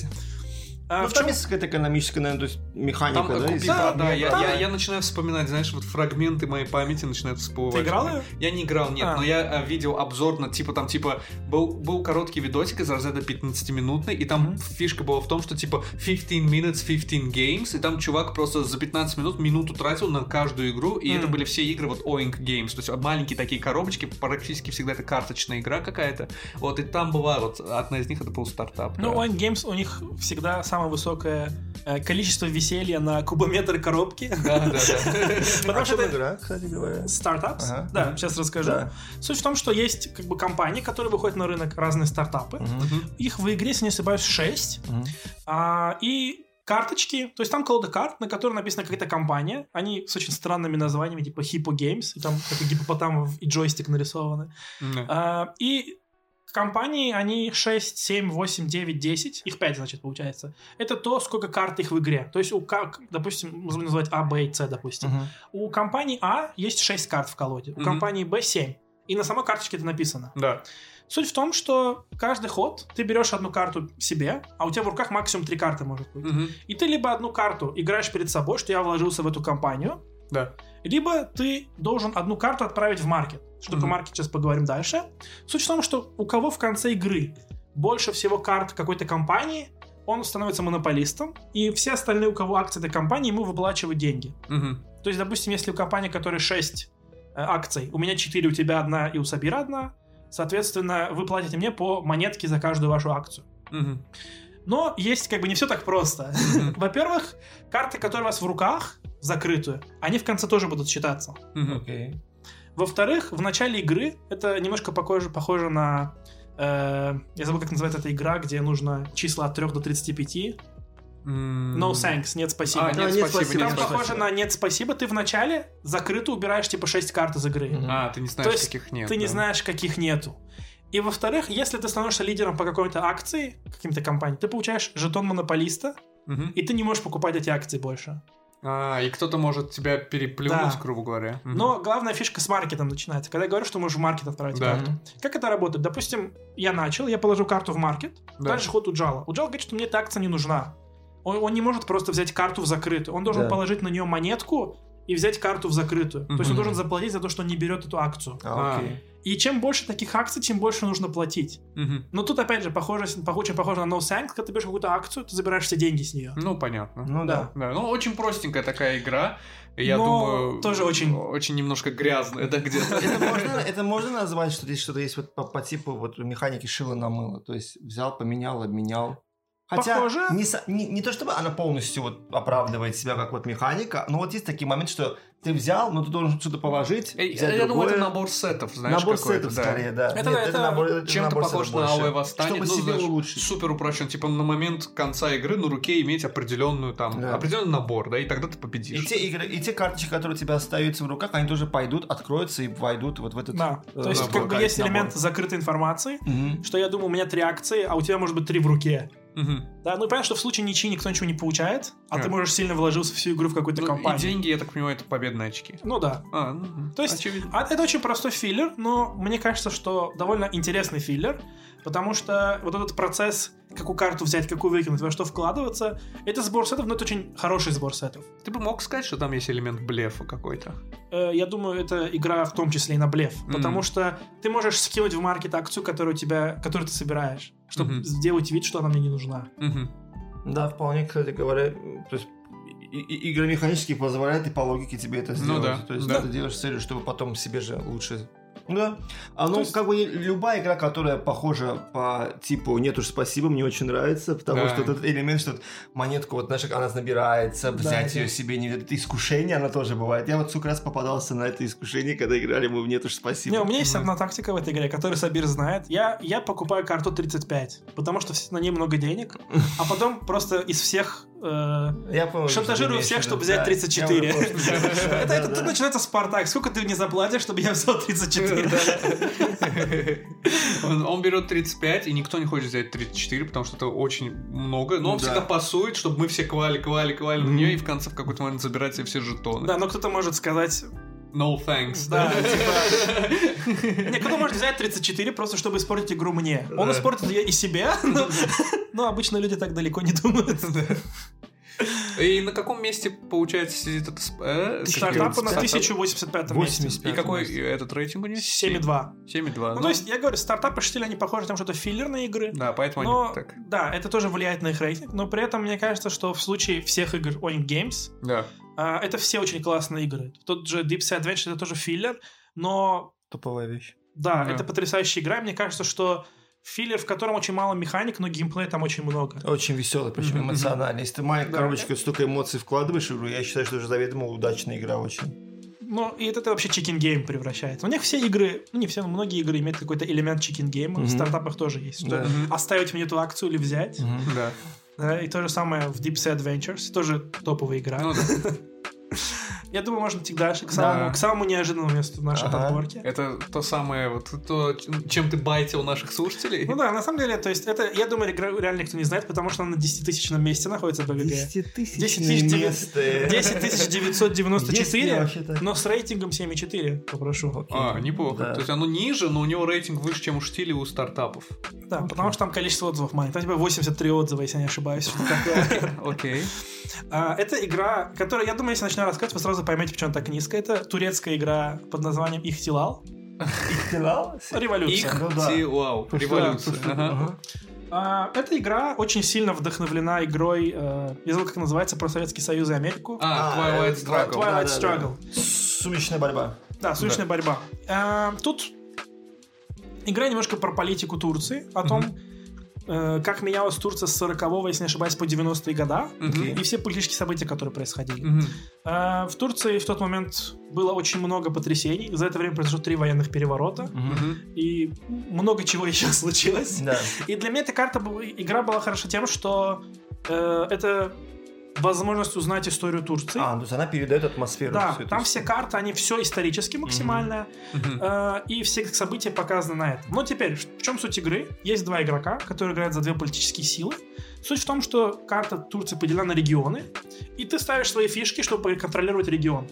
А, Ну, в чем- есть какая-то экономическая, наверное, то есть механика, Там да? купи- да, Да, да, я, там- я, я начинаю вспоминать, знаешь, вот фрагменты моей памяти начинают всплывать. Ты играл ее? Я не играл, нет, А. но я а, видел обзор на типа там типа был, был короткий видосик из разряда 15-минутный, и там Мгм. фишка была в том, что типа 15 minutes, 15 games, и там чувак просто за 15 минут минуту тратил на каждую игру, и Мгм. это были все игры вот Oink Games, то есть маленькие такие коробочки, практически всегда это карточная игра какая-то, вот, и там была вот одна из них, это был стартап. Ну, да. Oink Games, у них всегда самое высокое э, количество веселья на кубометр коробки. Да, да, да. Потому А что это игра, кстати говоря? стартапс. Ага. Да, сейчас расскажу. Да. Суть в том, что есть как бы компании, которые выходят на рынок, разные стартапы. Их в игре, если не ошибаюсь, 6. Мгм. А, и карточки, то есть там колода карт, на которой написана какая-то компания. Они с очень странными названиями, типа Hippo Games, и там как гипопотам и джойстик нарисованы. Да. А, и компании, они 6, 7, 8, 9, 10, их 5, значит, получается. Это то, сколько карт их в игре. То есть, у, как, допустим, можно называть А, Б и С, допустим. Мгм. У компании А есть 6 карт в колоде, у Мгм. компании Б 7. И на самой карточке это написано. Да. Суть в том, что каждый ход ты берешь одну карту себе, а у тебя в руках максимум три карты может быть. Мгм. И ты либо одну карту играешь перед собой, что я вложился в эту компанию, Да. либо ты должен одну карту отправить в маркет. Что Мгм. маркет, сейчас поговорим дальше. Суть в том, что у кого в конце игры больше всего карт какой-то компании, он становится монополистом, и все остальные, у кого акции этой компании, ему выплачивают деньги. Мгм. То есть, допустим, если у компании, которой 6 акций, у меня 4, у тебя одна и у Сабира одна, Соответственно, вы платите мне по монетке за каждую вашу акцию. Мгм. Но есть как бы не все так просто. Во-первых, карты, которые у вас в руках, закрытые, они в конце тоже будут считаться. Окей. Во-вторых, в начале игры это немножко похоже, похоже на... э, я забыл, как называется эта игра, где нужно числа от 3 до 35. М. No thanks, нет спасибо. А, нет, нет, спасибо, спасибо, Там нет, спасибо. похоже на нет спасибо. Ты вначале закрыто убираешь типа 6 карт из игры. А, ты не знаешь, То есть каких нет. Ты не да. знаешь, каких нету. И во-вторых, если ты становишься лидером по какой-то акции, каким-то компании, ты получаешь жетон монополиста, Мгм. и ты не можешь покупать эти акции больше. А, и кто-то может тебя переплюнуть, Да. грубо говоря. Но главная фишка с маркетом начинается. Когда я говорю, что можешь в маркет отправить Да. карту. Как это работает? Допустим, я начал, я положу карту в маркет, Да. дальше ход у Джала. У Джала говорит, что мне эта акция не нужна. Он, он не может просто взять карту в закрытую. Он должен Да. положить на нее монетку и взять карту в закрытую. То есть он должен заплатить за то, что он не берет эту акцию. А, А. И чем больше таких акций, тем больше нужно платить. Мгм. Но тут, опять же, похоже, пох- очень похоже на No Thanks, когда ты берешь какую-то акцию, ты забираешь все деньги с нее. Ну, понятно. Ну да. Да. Да, ну очень простенькая такая игра. Я Но думаю, тоже очень- очень немножко грязная, да, где-то. Это можно, это можно назвать, что здесь что-то есть вот по, по типу вот механики шила на мыло. То есть взял, поменял, обменял. Хотя Похоже. Не, не, не то чтобы она полностью вот оправдывает себя как вот механика, но вот есть такие моменты, что ты взял, но ты должен что-то положить, Э, взять Я думаю, это другое. набор сетов, знаешь, набор какой-то, сетов да. скорее, да. Это- Нет, это набор, это Чем-то набор похож сетов на. Алое Восстание. Чтобы ну, себе знаешь, улучшить. Супер упрощен. Типа на момент конца игры на руке иметь определенную там, Да. определенный набор, да, и тогда ты И победишь. те, игры, и те карточки, которые у тебя остаются в руках, они тоже пойдут, откроются и войдут вот в этот... Да. э, То есть, набор, как бы есть набор. элемент закрытой информации, Мгм. что я думаю, у меня три акции, а у тебя может быть три в руке. Да, ну и понятно, что в случае ничьи никто ничего не получает, а ты можешь сильно вложился всю игру в какую-то Ну, и компанию. деньги, я так понимаю, это победные очки. Ну да. А, ну, То есть, очевидно. а это очень простой филлер, но мне кажется, что довольно интересный филлер, потому что вот этот процесс, какую карту взять, какую выкинуть, во что вкладываться, это сбор сетов, но это очень хороший сбор сетов. Ты бы мог сказать, что там есть элемент блефа какой-то. Э, Я думаю, это игра в том числе и на блеф, Мгм. потому что ты можешь скинуть в маркет акцию, которую, тебя, которую ты собираешь, чтобы Мгм. сделать вид, что она мне не нужна. Мгм. Да, вполне, кстати говоря, то есть и- и- игра механически позволяет и по логике тебе это Ну сделать. да, То есть да. ты делаешь с целью, чтобы потом себе же лучше... Да. А ну, есть- как бы любая игра, которая похожа по типу «нет уж, спасибо», мне очень нравится, потому Да. что этот элемент, что монетку, вот, знаешь, она набирается, взять да. ее себе, не... это искушение, она тоже бывает. Я вот сколько раз попадался на это искушение, когда играли мы в «нет уж, спасибо». Не, у меня есть одна тактика в этой игре, которую Сабир знает. Я, я покупаю карту 35, потому что на ней много денег, а потом просто из всех... э, Я Шантажирую всех, чтобы взять да. 34. Я понял, что ты имеешь в виду, Это, тут начинается Спартак. Сколько ты мне заплатишь, чтобы я взял 34? Он, он берет 35, и никто не хочет взять 34, потому что это очень много. Но он да. всегда пасует, чтобы мы все квали, квали, квали на нее, и в конце в какой-то момент забирать себе все жетоны. Да, но кто-то может сказать... No thanks. Да, типа... Не, кто-то может взять 34 просто, чтобы испортить игру мне. Он испортит ее и себе, но, но обычно люди так далеко не думают. И на каком месте, получается, сидит этот... э, его, на стартап? 1085 месте. 85. И какой этот рейтинг у него? 7,2. 7,2. Ну, то есть, я говорю, стартапы штиль, они похожи тем, что это филлерные игры. Да, поэтому Но, они так. да, это тоже влияет на их рейтинг, но при этом мне кажется, что в случае всех игр Oink Games, Да. А, это все очень классные игры. Тот же Deep Sea Adventure это тоже филлер, но Топовая вещь. да, Да. это потрясающая игра. Мне кажется, что филлер, в котором очень мало механик, но геймплея там очень много. Очень веселый, причем Мгм. эмоциональный. Если ты маленькую Да. коробочку столько эмоций вкладываешь в игру, я считаю, что это заведомо удачная игра очень. Ну, и это, это вообще chicken game превращается. У них все игры, ну не все, но многие игры имеют какой-то элемент chicken game а. Мгм. В стартапах тоже есть. Что Да. Оставить мне эту акцию или взять. Да. Да, и то же самое в Deep Sea Adventures. Тоже топовая игра. Ну да. Я думаю, можно идти дальше, к Да. самому, к самому неожиданному месту в нашей Ага. подборке. Это то самое, вот то, чем ты байтил наших слушателей. Ну да, на самом деле, то есть это, я думаю, игра реально никто не знает, потому что она на 10-тысячном месте находится в БГГ. 10 тысяч 10 тысяч девя- место. 10 Есть ли 994, вообще так? но с рейтингом 7,4, попрошу. А, неплохо. Да. То есть оно ниже, но у него рейтинг выше, чем у штиля и у стартапов. Да, потому что там количество отзывов маленькое. Там типа 83 отзыва, если я не ошибаюсь. Окей. А, Это игра, которая, я думаю, если начну рассказывать, вы сразу поймете, почему она так низко. Это турецкая игра под названием Ихтилал. Ихтилал? Революция. Ну да. Вау, Ну революция. А, Эта игра очень сильно вдохновлена игрой, э, я забыл, как называется, про Советский Союз и Америку. А, А, Twilight э, Struggle. Twilight да, да. Struggle. Сумеречная борьба. Да, суличная борьба. А, Тут Игра немножко про политику Турции, о том, э, как менялась Турция с 40-го, если не ошибаюсь, по 90-е года, Мгм. и все политические события, которые происходили. Э, в Турции в тот момент было очень много потрясений. За это время произошло три военных переворота. Мгм. И много чего еще случилось. Да. И для меня эта карта, была- игра была хороша тем, что э, это возможность узнать историю Турции. А, то есть она передает атмосферу. да, там историю. все карты, они все исторически максимально, Мгм. э, и все события показаны на этом. Но теперь, в чем суть игры? Есть два игрока, которые играют за две политические силы. Суть в том, что карта Турции поделена на регионы, и ты ставишь свои фишки, чтобы контролировать регион.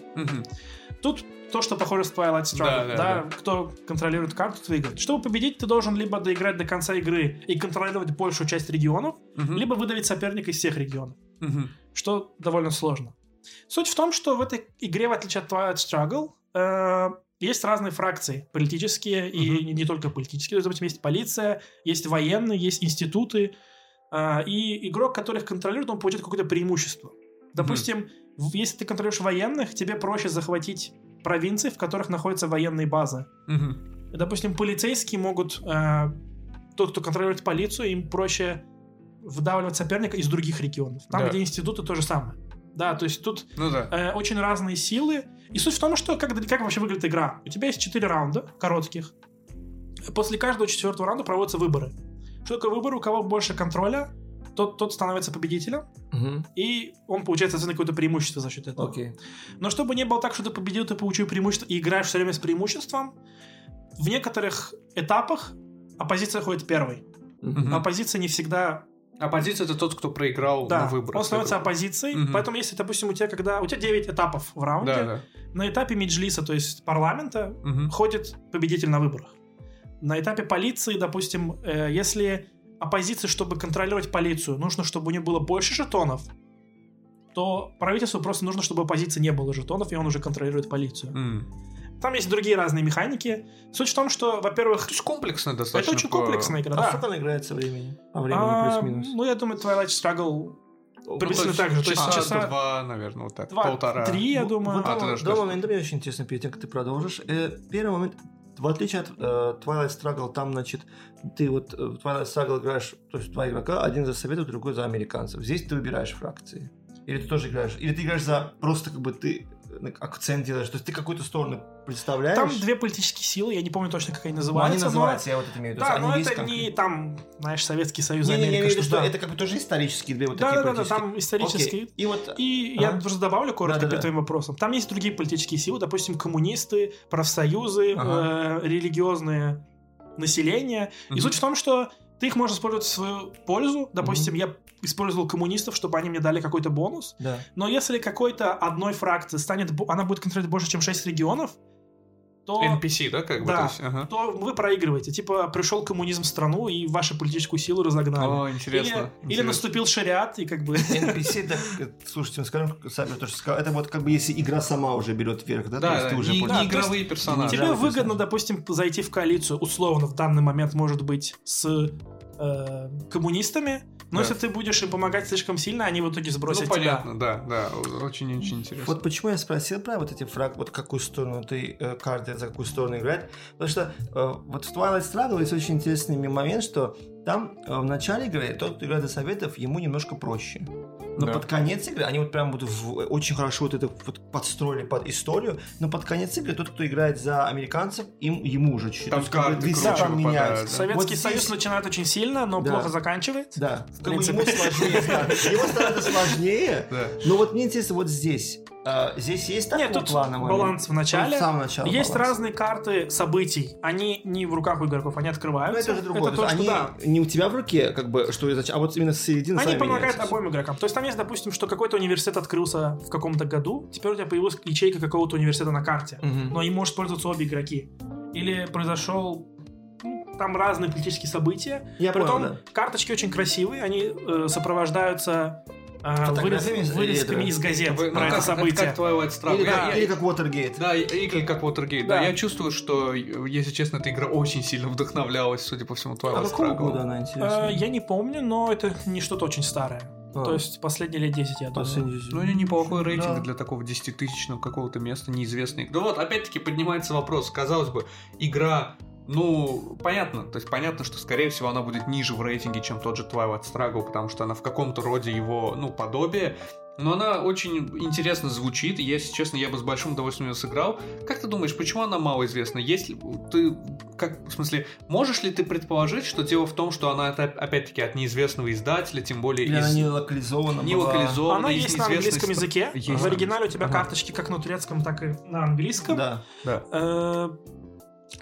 Тут то, что похоже с Twilight Struggle. Да, Да, да, Кто контролирует карту, тот выиграет. Чтобы победить, ты должен либо доиграть до конца игры и контролировать большую часть регионов, Мгм. либо выдавить соперника из всех регионов, Мгм. Что довольно сложно. Суть в том, что в этой игре, в отличие от Twilight Struggle, э, есть разные фракции, политические и Мгм. не, не только политические. Допустим, есть полиция, есть военные, есть институты. э, и игрок, который их контролирует, он получает какое-то преимущество. Допустим, в- если ты контролируешь военных, тебе проще захватить провинции, в которых находятся военные базы. Мгм. Допустим, полицейские могут... э, тот, кто контролирует полицию, им проще выдавливать соперника из других регионов. Там, Да. где институты, то же самое. Да, то есть тут Ну да. э, очень разные силы. И суть в том, что как, как вообще выглядит игра. У тебя есть 4 раунда коротких. После каждого четвертого раунда проводятся выборы. Что такое выборы? У кого больше контроля, тот, тот становится победителем, Мгм. и он получает, соответственно, какое-то преимущество за счет этого. Окей. Но чтобы не было так, что ты победил, ты получил преимущество и играешь все время с преимуществом, в некоторых этапах оппозиция ходит первой. Мгм. Оппозиция не всегда... Оппозиция это тот, кто проиграл Да, на выборах. он становится оппозицией. Мгм. Поэтому если, допустим, у тебя когда... У тебя 9 этапов в раунде. Да, да. На этапе Меджлиса, то есть парламента, Мгм. ходит победитель на выборах. На этапе полиции, допустим, э, если оппозиции, чтобы контролировать полицию, нужно, чтобы у нее было больше жетонов, то правительству просто нужно, чтобы оппозиции не было жетонов, и он уже контролирует полицию. М. Там есть другие разные механики. Суть в том, что, во-первых, То есть комплексно достаточно. это очень по- комплексная игра, А да. сколько она играется времени? По времени А, плюс-минус. ну, я думаю, Twilight Struggle Ну, приблизительно то так же. То есть часа часа два, наверное, вот так. два, полтора. три, я Ну, думаю. Вот А, ты даже два момента мне очень интересно, перед тем, как ты продолжишь. Э, первый момент, в отличие от э, Twilight Struggle, там, значит, ты вот э, в Twilight Struggle играешь, то есть два игрока, один за советов, другой за американцев. Здесь ты выбираешь фракции. Или ты тоже играешь, или ты играешь за просто как бы ты акцент делаешь, то есть ты какую-то сторону представляешь. Там две политические силы, я не помню точно, как они Ну, они называются. но- называются, я вот это имею в виду. Да, но это как- не там, знаешь, Советский Союз, Не, не, не, я Америка, имею в виду, что да. это как бы тоже исторические две вот Да, такие да, да, да, политические. там исторические. Окей. И вот И Ага. я просто добавлю коротко Да-да-да. перед твоим вопросом. Там есть другие политические силы, допустим, коммунисты, профсоюзы, Ага. э, религиозное население. И Мгм. суть в том, что ты их можешь использовать в свою пользу. Допустим, я использовал коммунистов, чтобы они мне дали какой-то бонус. да. Но если какой-то одной фракции станет, она будет контролировать больше, чем 6 регионов, то, NPC, да, как бы? Да. то есть, ага. то вы проигрываете. Типа, пришел коммунизм в страну, и вашу политическую силу разогнали. О, интересно. Или, или интересно. наступил шариат, и как бы... NPC, э, слушайте, мы скажем, Сабер тоже сказал, это вот как бы если игра сама уже берет вверх, да? То Да, есть да, ты уже не, понял. не игровые персонажи. Тебе Пожалуйста. выгодно, допустим, зайти в коалицию, условно, в данный момент, может быть, с э, коммунистами, но Да. если ты будешь им помогать слишком сильно, они в итоге Ну, сбросят тебя. понятно, да, да, очень-очень интересно. Вот почему я спросил про вот эти фраг, вот какую сторону ты э, карты за какую сторону играть, потому что э, вот в Twilight Struggle есть очень интересный момент, что там э, в начале игры тот, кто играет за советов, ему немножко проще. Но Да. под конец игры они вот прям вот в- очень хорошо вот это вот подстроили под историю, но под конец игры тот, кто играет за американцев, им ему уже чуть-чуть. Там карты там меняются. да. Советский Вот здесь- Союз начинает очень сильно, но Да. плохо заканчивает. Да, В как бы ему сложнее, да. Ему становится сложнее. Но вот мне интересно, вот здесь. А, здесь есть такого Нет, тут момент? баланс в начале. Есть баланс. разные карты событий. Они не в руках у игроков, они Ну, открываются. это же другое. Это То они да. не у тебя в руке, как бы, что зачем, а вот именно с середины Они помогают меняются. обоим игрокам. То есть там есть, допустим, что какой-то университет открылся в каком-то году, теперь у тебя появилась ячейка какого-то университета на карте. Мгм. но им может пользоваться обе игроки. Или произошел ну, там разные политические события. Я Притом понял, да. карточки очень красивые, они э, сопровождаются э, вырез- из- вырезками это- из газет Вы- ну, про это как, событие. это как Twilight Struggle. Или, как, я- или как Watergate. Да, или как Watergate, да. Да. Я чувствую, что, если честно, эта игра очень сильно вдохновлялась, судя по всему, А Twilight какого Struggle. года она интересна? Э, я не помню, но это не что-то очень старое. А, То есть последние лет 10, я думаю. Ну, у нее неплохой рейтинг Да. для такого 10-тысячного какого-то места, неизвестный. Да вот, опять-таки, поднимается вопрос. Казалось бы, игра Ну, понятно. То есть понятно, что, скорее всего, она будет ниже в рейтинге, чем тот же Twilight Struggle, потому что она в каком-то роде его, ну, подобие. Но она очень интересно звучит, и, если честно, я бы с большим удовольствием ее сыграл. Как ты думаешь, почему она мало известна? Если ты, как, в смысле, можешь ли ты предположить, что дело в том, что она, опять-таки, от неизвестного издателя, тем более Или из... она не локализована Не была? локализована, Она есть на английском стра- языке. Есть. В оригинале у тебя Ага. карточки как на турецком, так и на английском. Да. Да. Э,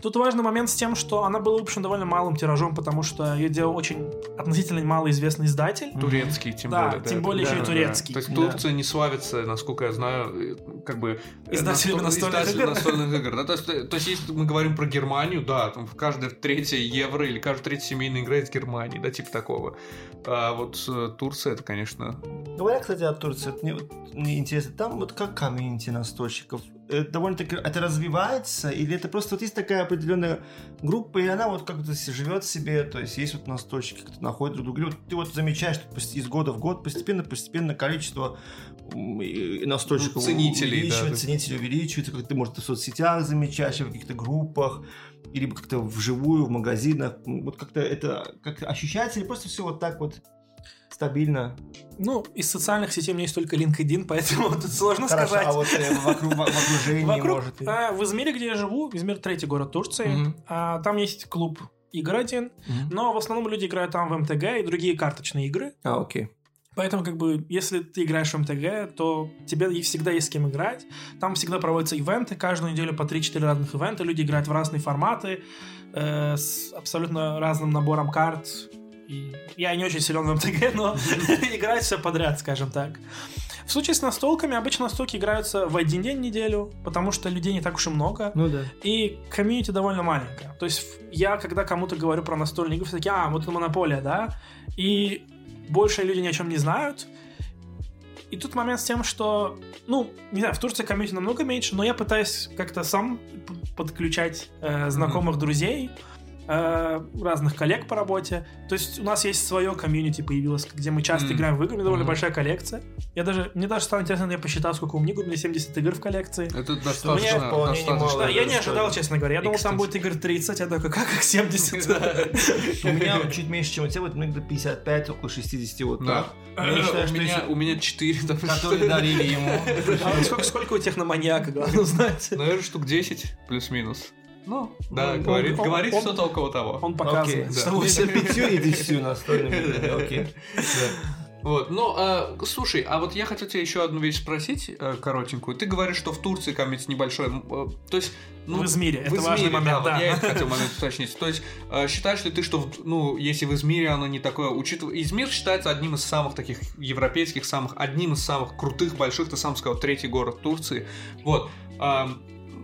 Тут важный момент с тем, что она была выпущена довольно малым тиражом, потому что ее делал очень относительно малоизвестный издатель. Турецкий, тем Да, более. тем более еще и да, турецкий. То есть Да. Турция не славится, насколько я знаю, как бы... э, Издателями насто- настольных издателями игр. настольных игр, да, то, есть, э, то есть, если мы говорим про Германию, да, там в каждое третье евро или каждая третья семейная игра из Германии, да, типа такого. А вот э, Турция, это, конечно... Говоря, кстати, о Турции, мне, вот мне интересно, там вот как комьюнити настольщиков? Это довольно-таки, это развивается, или это просто вот есть такая определенная группа, и она вот как-то живет себе, то есть есть вот настольщики, кто находит друг друга. Вот ты вот замечаешь, что из года в год постепенно-постепенно количество настольщиков Ну, ценителей, да, увеличивается, есть- ценителей увеличивается, как ты, может, в соцсетях замечаешь, в каких-то группах, или как-то вживую, в магазинах. Вот как-то это как ощущается, или просто все вот так вот стабильно? Ну, из социальных сетей у меня есть только LinkedIn, поэтому тут сложно Хорошо, сказать. а вот э, вокруг, в окружении, Вокруг, может... и- а, в Измире, где я живу, Измир третий город Турции, Мгм. а, там есть клуб игр один, Мгм. но в основном люди играют там в МТГ и другие карточные игры. А, окей. Поэтому, как бы, если ты играешь в МТГ, то тебе и всегда есть с кем играть. Там всегда проводятся ивенты, каждую неделю по 3-4 разных ивента. Люди играют в разные форматы, э, с абсолютно разным набором карт. И я не очень силен в МТГ, но играть все подряд, скажем так. В случае с настолками, обычно настолки играются в один день в неделю, потому что людей не так уж и много. Ну да. И комьюнити довольно маленькое. То есть я, когда кому-то говорю про настольные игры, все такие, а, вот это монополия, да? И больше люди ни о чем не знают. И тут момент с тем, что, ну, не знаю, в Турции комьюнити намного меньше, но я пытаюсь как-то сам подключать э, знакомых друзей, э, разных коллег по работе. То есть у нас есть свое комьюнити появилось, где мы часто Мгм. играем в игры, у меня довольно Мгм. большая коллекция. Я даже, мне даже стало интересно, я посчитал, сколько у меня игр, у меня 70 игр в коллекции. Это Мне достаточно... вполне достаточно. немало. Да, я не ожидал, честно говоря. Я думал, там будет игр 30, я такой, как их 70? У меня чуть меньше, чем у тебя, вот ну, где-то 55, около 60, вот Да. так. У, меня, если- у меня 4, там, Которые дарили ему. А вот сколько, сколько у техноманьяка, главное узнать. Наверное, штук 10 плюс-минус. Ну, да, он- говорит, он- говорит он- что-то около того. Он Окей. показывает. да. что Между восемь. пятью и десятью настольными играми, окей. Вот, ну, а, слушай, а вот я хотел тебя еще одну вещь спросить, э, коротенькую. Ты говоришь, что в Турции комьюнити небольшой, э, то есть... Ну, В Измире, это в Измире, важный момент, вот да. я это хотел момент уточнить. То есть, э, считаешь ли ты, что, в- ну, если в Измире оно не такое, учитывая... Измир считается одним из самых таких европейских, самых, одним из самых крутых, больших, ты сам сказал, третий город Турции. Вот.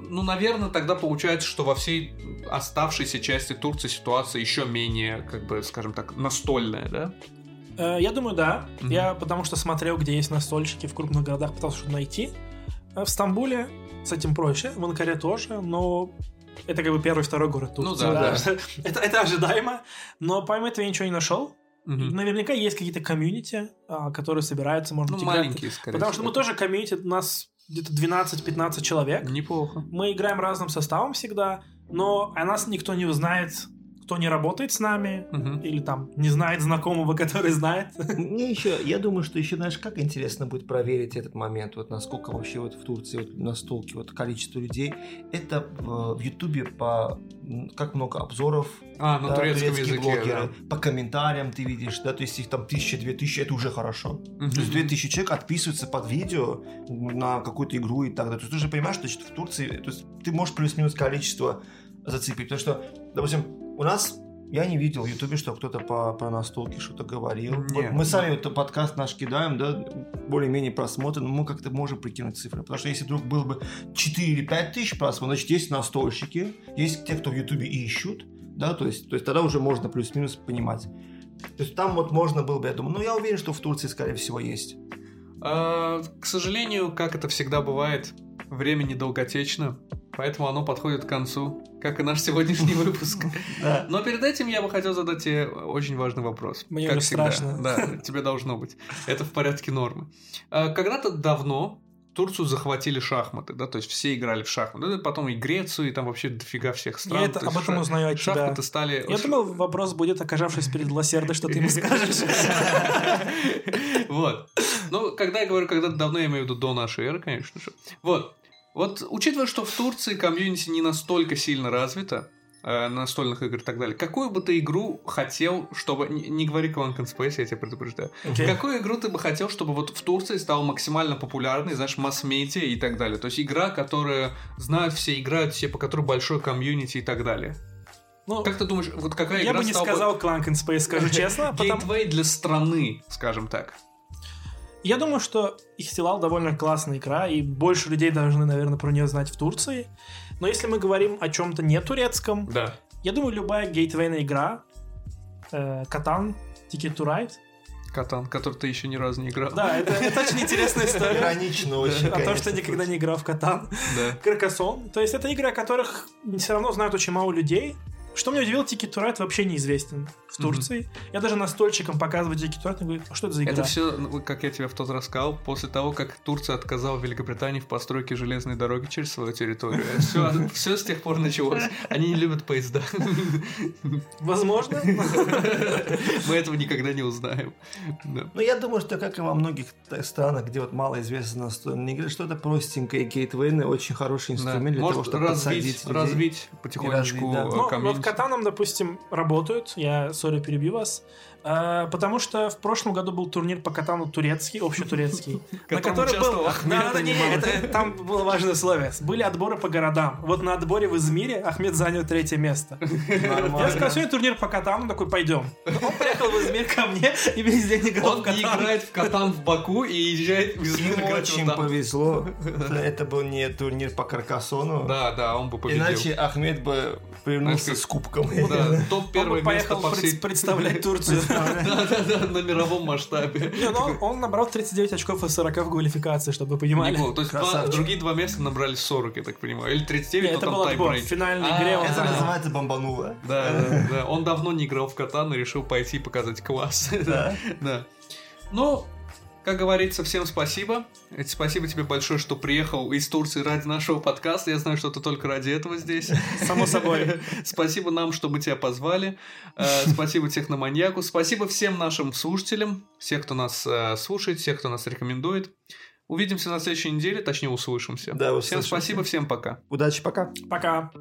Ну, наверное, тогда получается, что во всей оставшейся части Турции ситуация еще менее, как бы, скажем так, настольная, да? Э, Я думаю, да. Мгм. Я потому что смотрел, где есть настольщики в крупных городах, пытался что-то найти. Э, В Стамбуле с этим проще, в Анкаре тоже, но это как бы первый, второй город Ну Турции. да, Это, это ожидаемо, но помимо этого я ничего не нашел. Мгм. Наверняка есть какие-то комьюнити, а, которые собираются, может Ну, быть, играть. маленькие, скорее Потому что мы тоже комьюнити, у нас где-то 12-15 человек. Неплохо. Мы играем разным составом всегда, но о нас никто не узнает, кто не работает с нами, Мгм. или там не знает знакомого, который знает. Мне еще, я думаю, что еще, знаешь, как интересно будет проверить этот момент, вот насколько вообще вот в Турции вот настолки вот количество людей. Это в, Ютубе по как много обзоров А, на да, турецком турецкие языке, блогеры, по комментариям ты видишь, да, то есть их там тысяча, две тысячи, это уже хорошо. да. То есть Мгм. 2000 человек отписываются под видео на какую-то игру и так далее. То есть ты же понимаешь, что в Турции то есть ты можешь плюс-минус количество зацепить. Потому что, допустим, у нас я не видел в Ютубе, что кто-то по, про настолки что-то говорил. Нет. Мы сами вот подкаст наш кидаем, да, более-менее просмотры, но мы как-то можем прикинуть цифры. Потому что если вдруг было бы 4 или 5 тысяч просмотров, значит, есть настольщики, есть те, кто в Ютубе ищут, да, то есть, то есть тогда уже можно плюс-минус понимать. То есть там вот можно было бы, я думаю, ну я уверен, что в Турции, скорее всего, есть. А, к сожалению, как это всегда бывает, время недолготечно, поэтому оно подходит к концу, как и наш сегодняшний выпуск. Да. Но перед этим я бы хотел задать тебе очень важный вопрос. Мне как уже всегда. страшно. Да, тебе должно быть. Это в порядке нормы. А, Когда-то давно Турцию захватили шахматы, да, то есть все играли в шахматы. Ну, потом и Грецию, и там вообще дофига всех стран. Я это, об этом узнаю от шахматы тебя. стали... Я думал, вопрос будет, оказавшись перед Лосердой, что ты ему скажешь. Вот. Ну, когда я говорю, когда давно, я имею в виду до нашей эры, конечно же. Вот. Вот, учитывая, что в Турции комьюнити не настолько сильно развито, э, настольных игр и так далее. Какую бы ты игру хотел, чтобы... Не, не говори Clank and Space, я тебя предупреждаю. Окей. Какую игру ты бы хотел, чтобы вот в Турции стала максимально популярной, знаешь, масс-медиа и так далее? То есть игра, которую знают все, играют все, по которой большой комьюнити и так далее. Ну, Как ты думаешь, вот какая я игра бы не сказал Clank and Space, скажу честно, потому... Гейтвей для страны, скажем так. Я думаю, что Ихтилал довольно классная игра, и больше людей должны, наверное, про нее знать в Турции. Но если мы говорим о чем-то не турецком, Да. я думаю, любая гейтвейная игра, э, Катан, Ticket to Ride, Катан, который ты еще ни разу не играл. да, это, это очень интересная история. Иронично очень, О том, что никогда не играл в Катан. Да. Каркасон. То есть это игры, о которых все равно знают очень мало людей. Что меня удивило, to Ride вообще неизвестен в. Турции. Я даже настольщикам показываю Ride, они говорят, а что это за игра? Это все, как я тебе в тот раз сказал, после того, как Турция отказала Великобритании в постройке железной дороги через свою территорию. Все, все с тех пор началось. Они не любят поезда. Возможно. Мы этого никогда не узнаем. Ну, я думаю, что, как и во многих странах, где вот мало известно настольные игры, что-то простенькое, гейтвейны очень хороший инструмент для того, чтобы подсадить развить, развить потихонечку Ну, комьюнити. Катаном, допустим, работают. Я, сори, перебью вас. Э, Потому что в прошлом году был турнир по катану турецкий, общетурецкий, на котором который был... участвовал Ахмед, Да, да, не, аниматор. это- там было важное условие. Были отборы по городам. Вот на отборе в Измире Ахмед занял третье место. Я сказал, сегодня турнир по катану, такой, пойдем. Он приехал в Измир ко мне и весь день играл в катан. играет в Катан в Баку и езжает в Измир очень повезло. Это был не турнир по Каркасону. Да, да, он бы победил. Иначе Ахмед бы вернулся с кубком. Да, топ первое место поехал по пред- всей... представлять Турцию. Да, да, да, на мировом масштабе. Не, ну он- набрал 39 очков из 40 в квалификации, чтобы вы понимали. Неплохо. То есть другие два места набрали 40, я так понимаю. Или 39, Не, но это там был отбор. В финальной А, игре Это называется бомбануло. Да, да, да. Он давно не играл в катан и решил пойти показать класс. Да. Ну, как говорится, всем спасибо. Спасибо тебе большое, что приехал из Турции ради нашего подкаста. Я знаю, что ты только ради этого здесь. Само собой. Спасибо нам, что мы тебя позвали. Э, Спасибо Техноманьяку. Спасибо всем нашим слушателям, всех, кто нас э, слушает, всех, кто нас рекомендует. Увидимся на следующей неделе, точнее услышимся. Да, всем услышимся. спасибо, всем пока. Удачи, пока. Пока.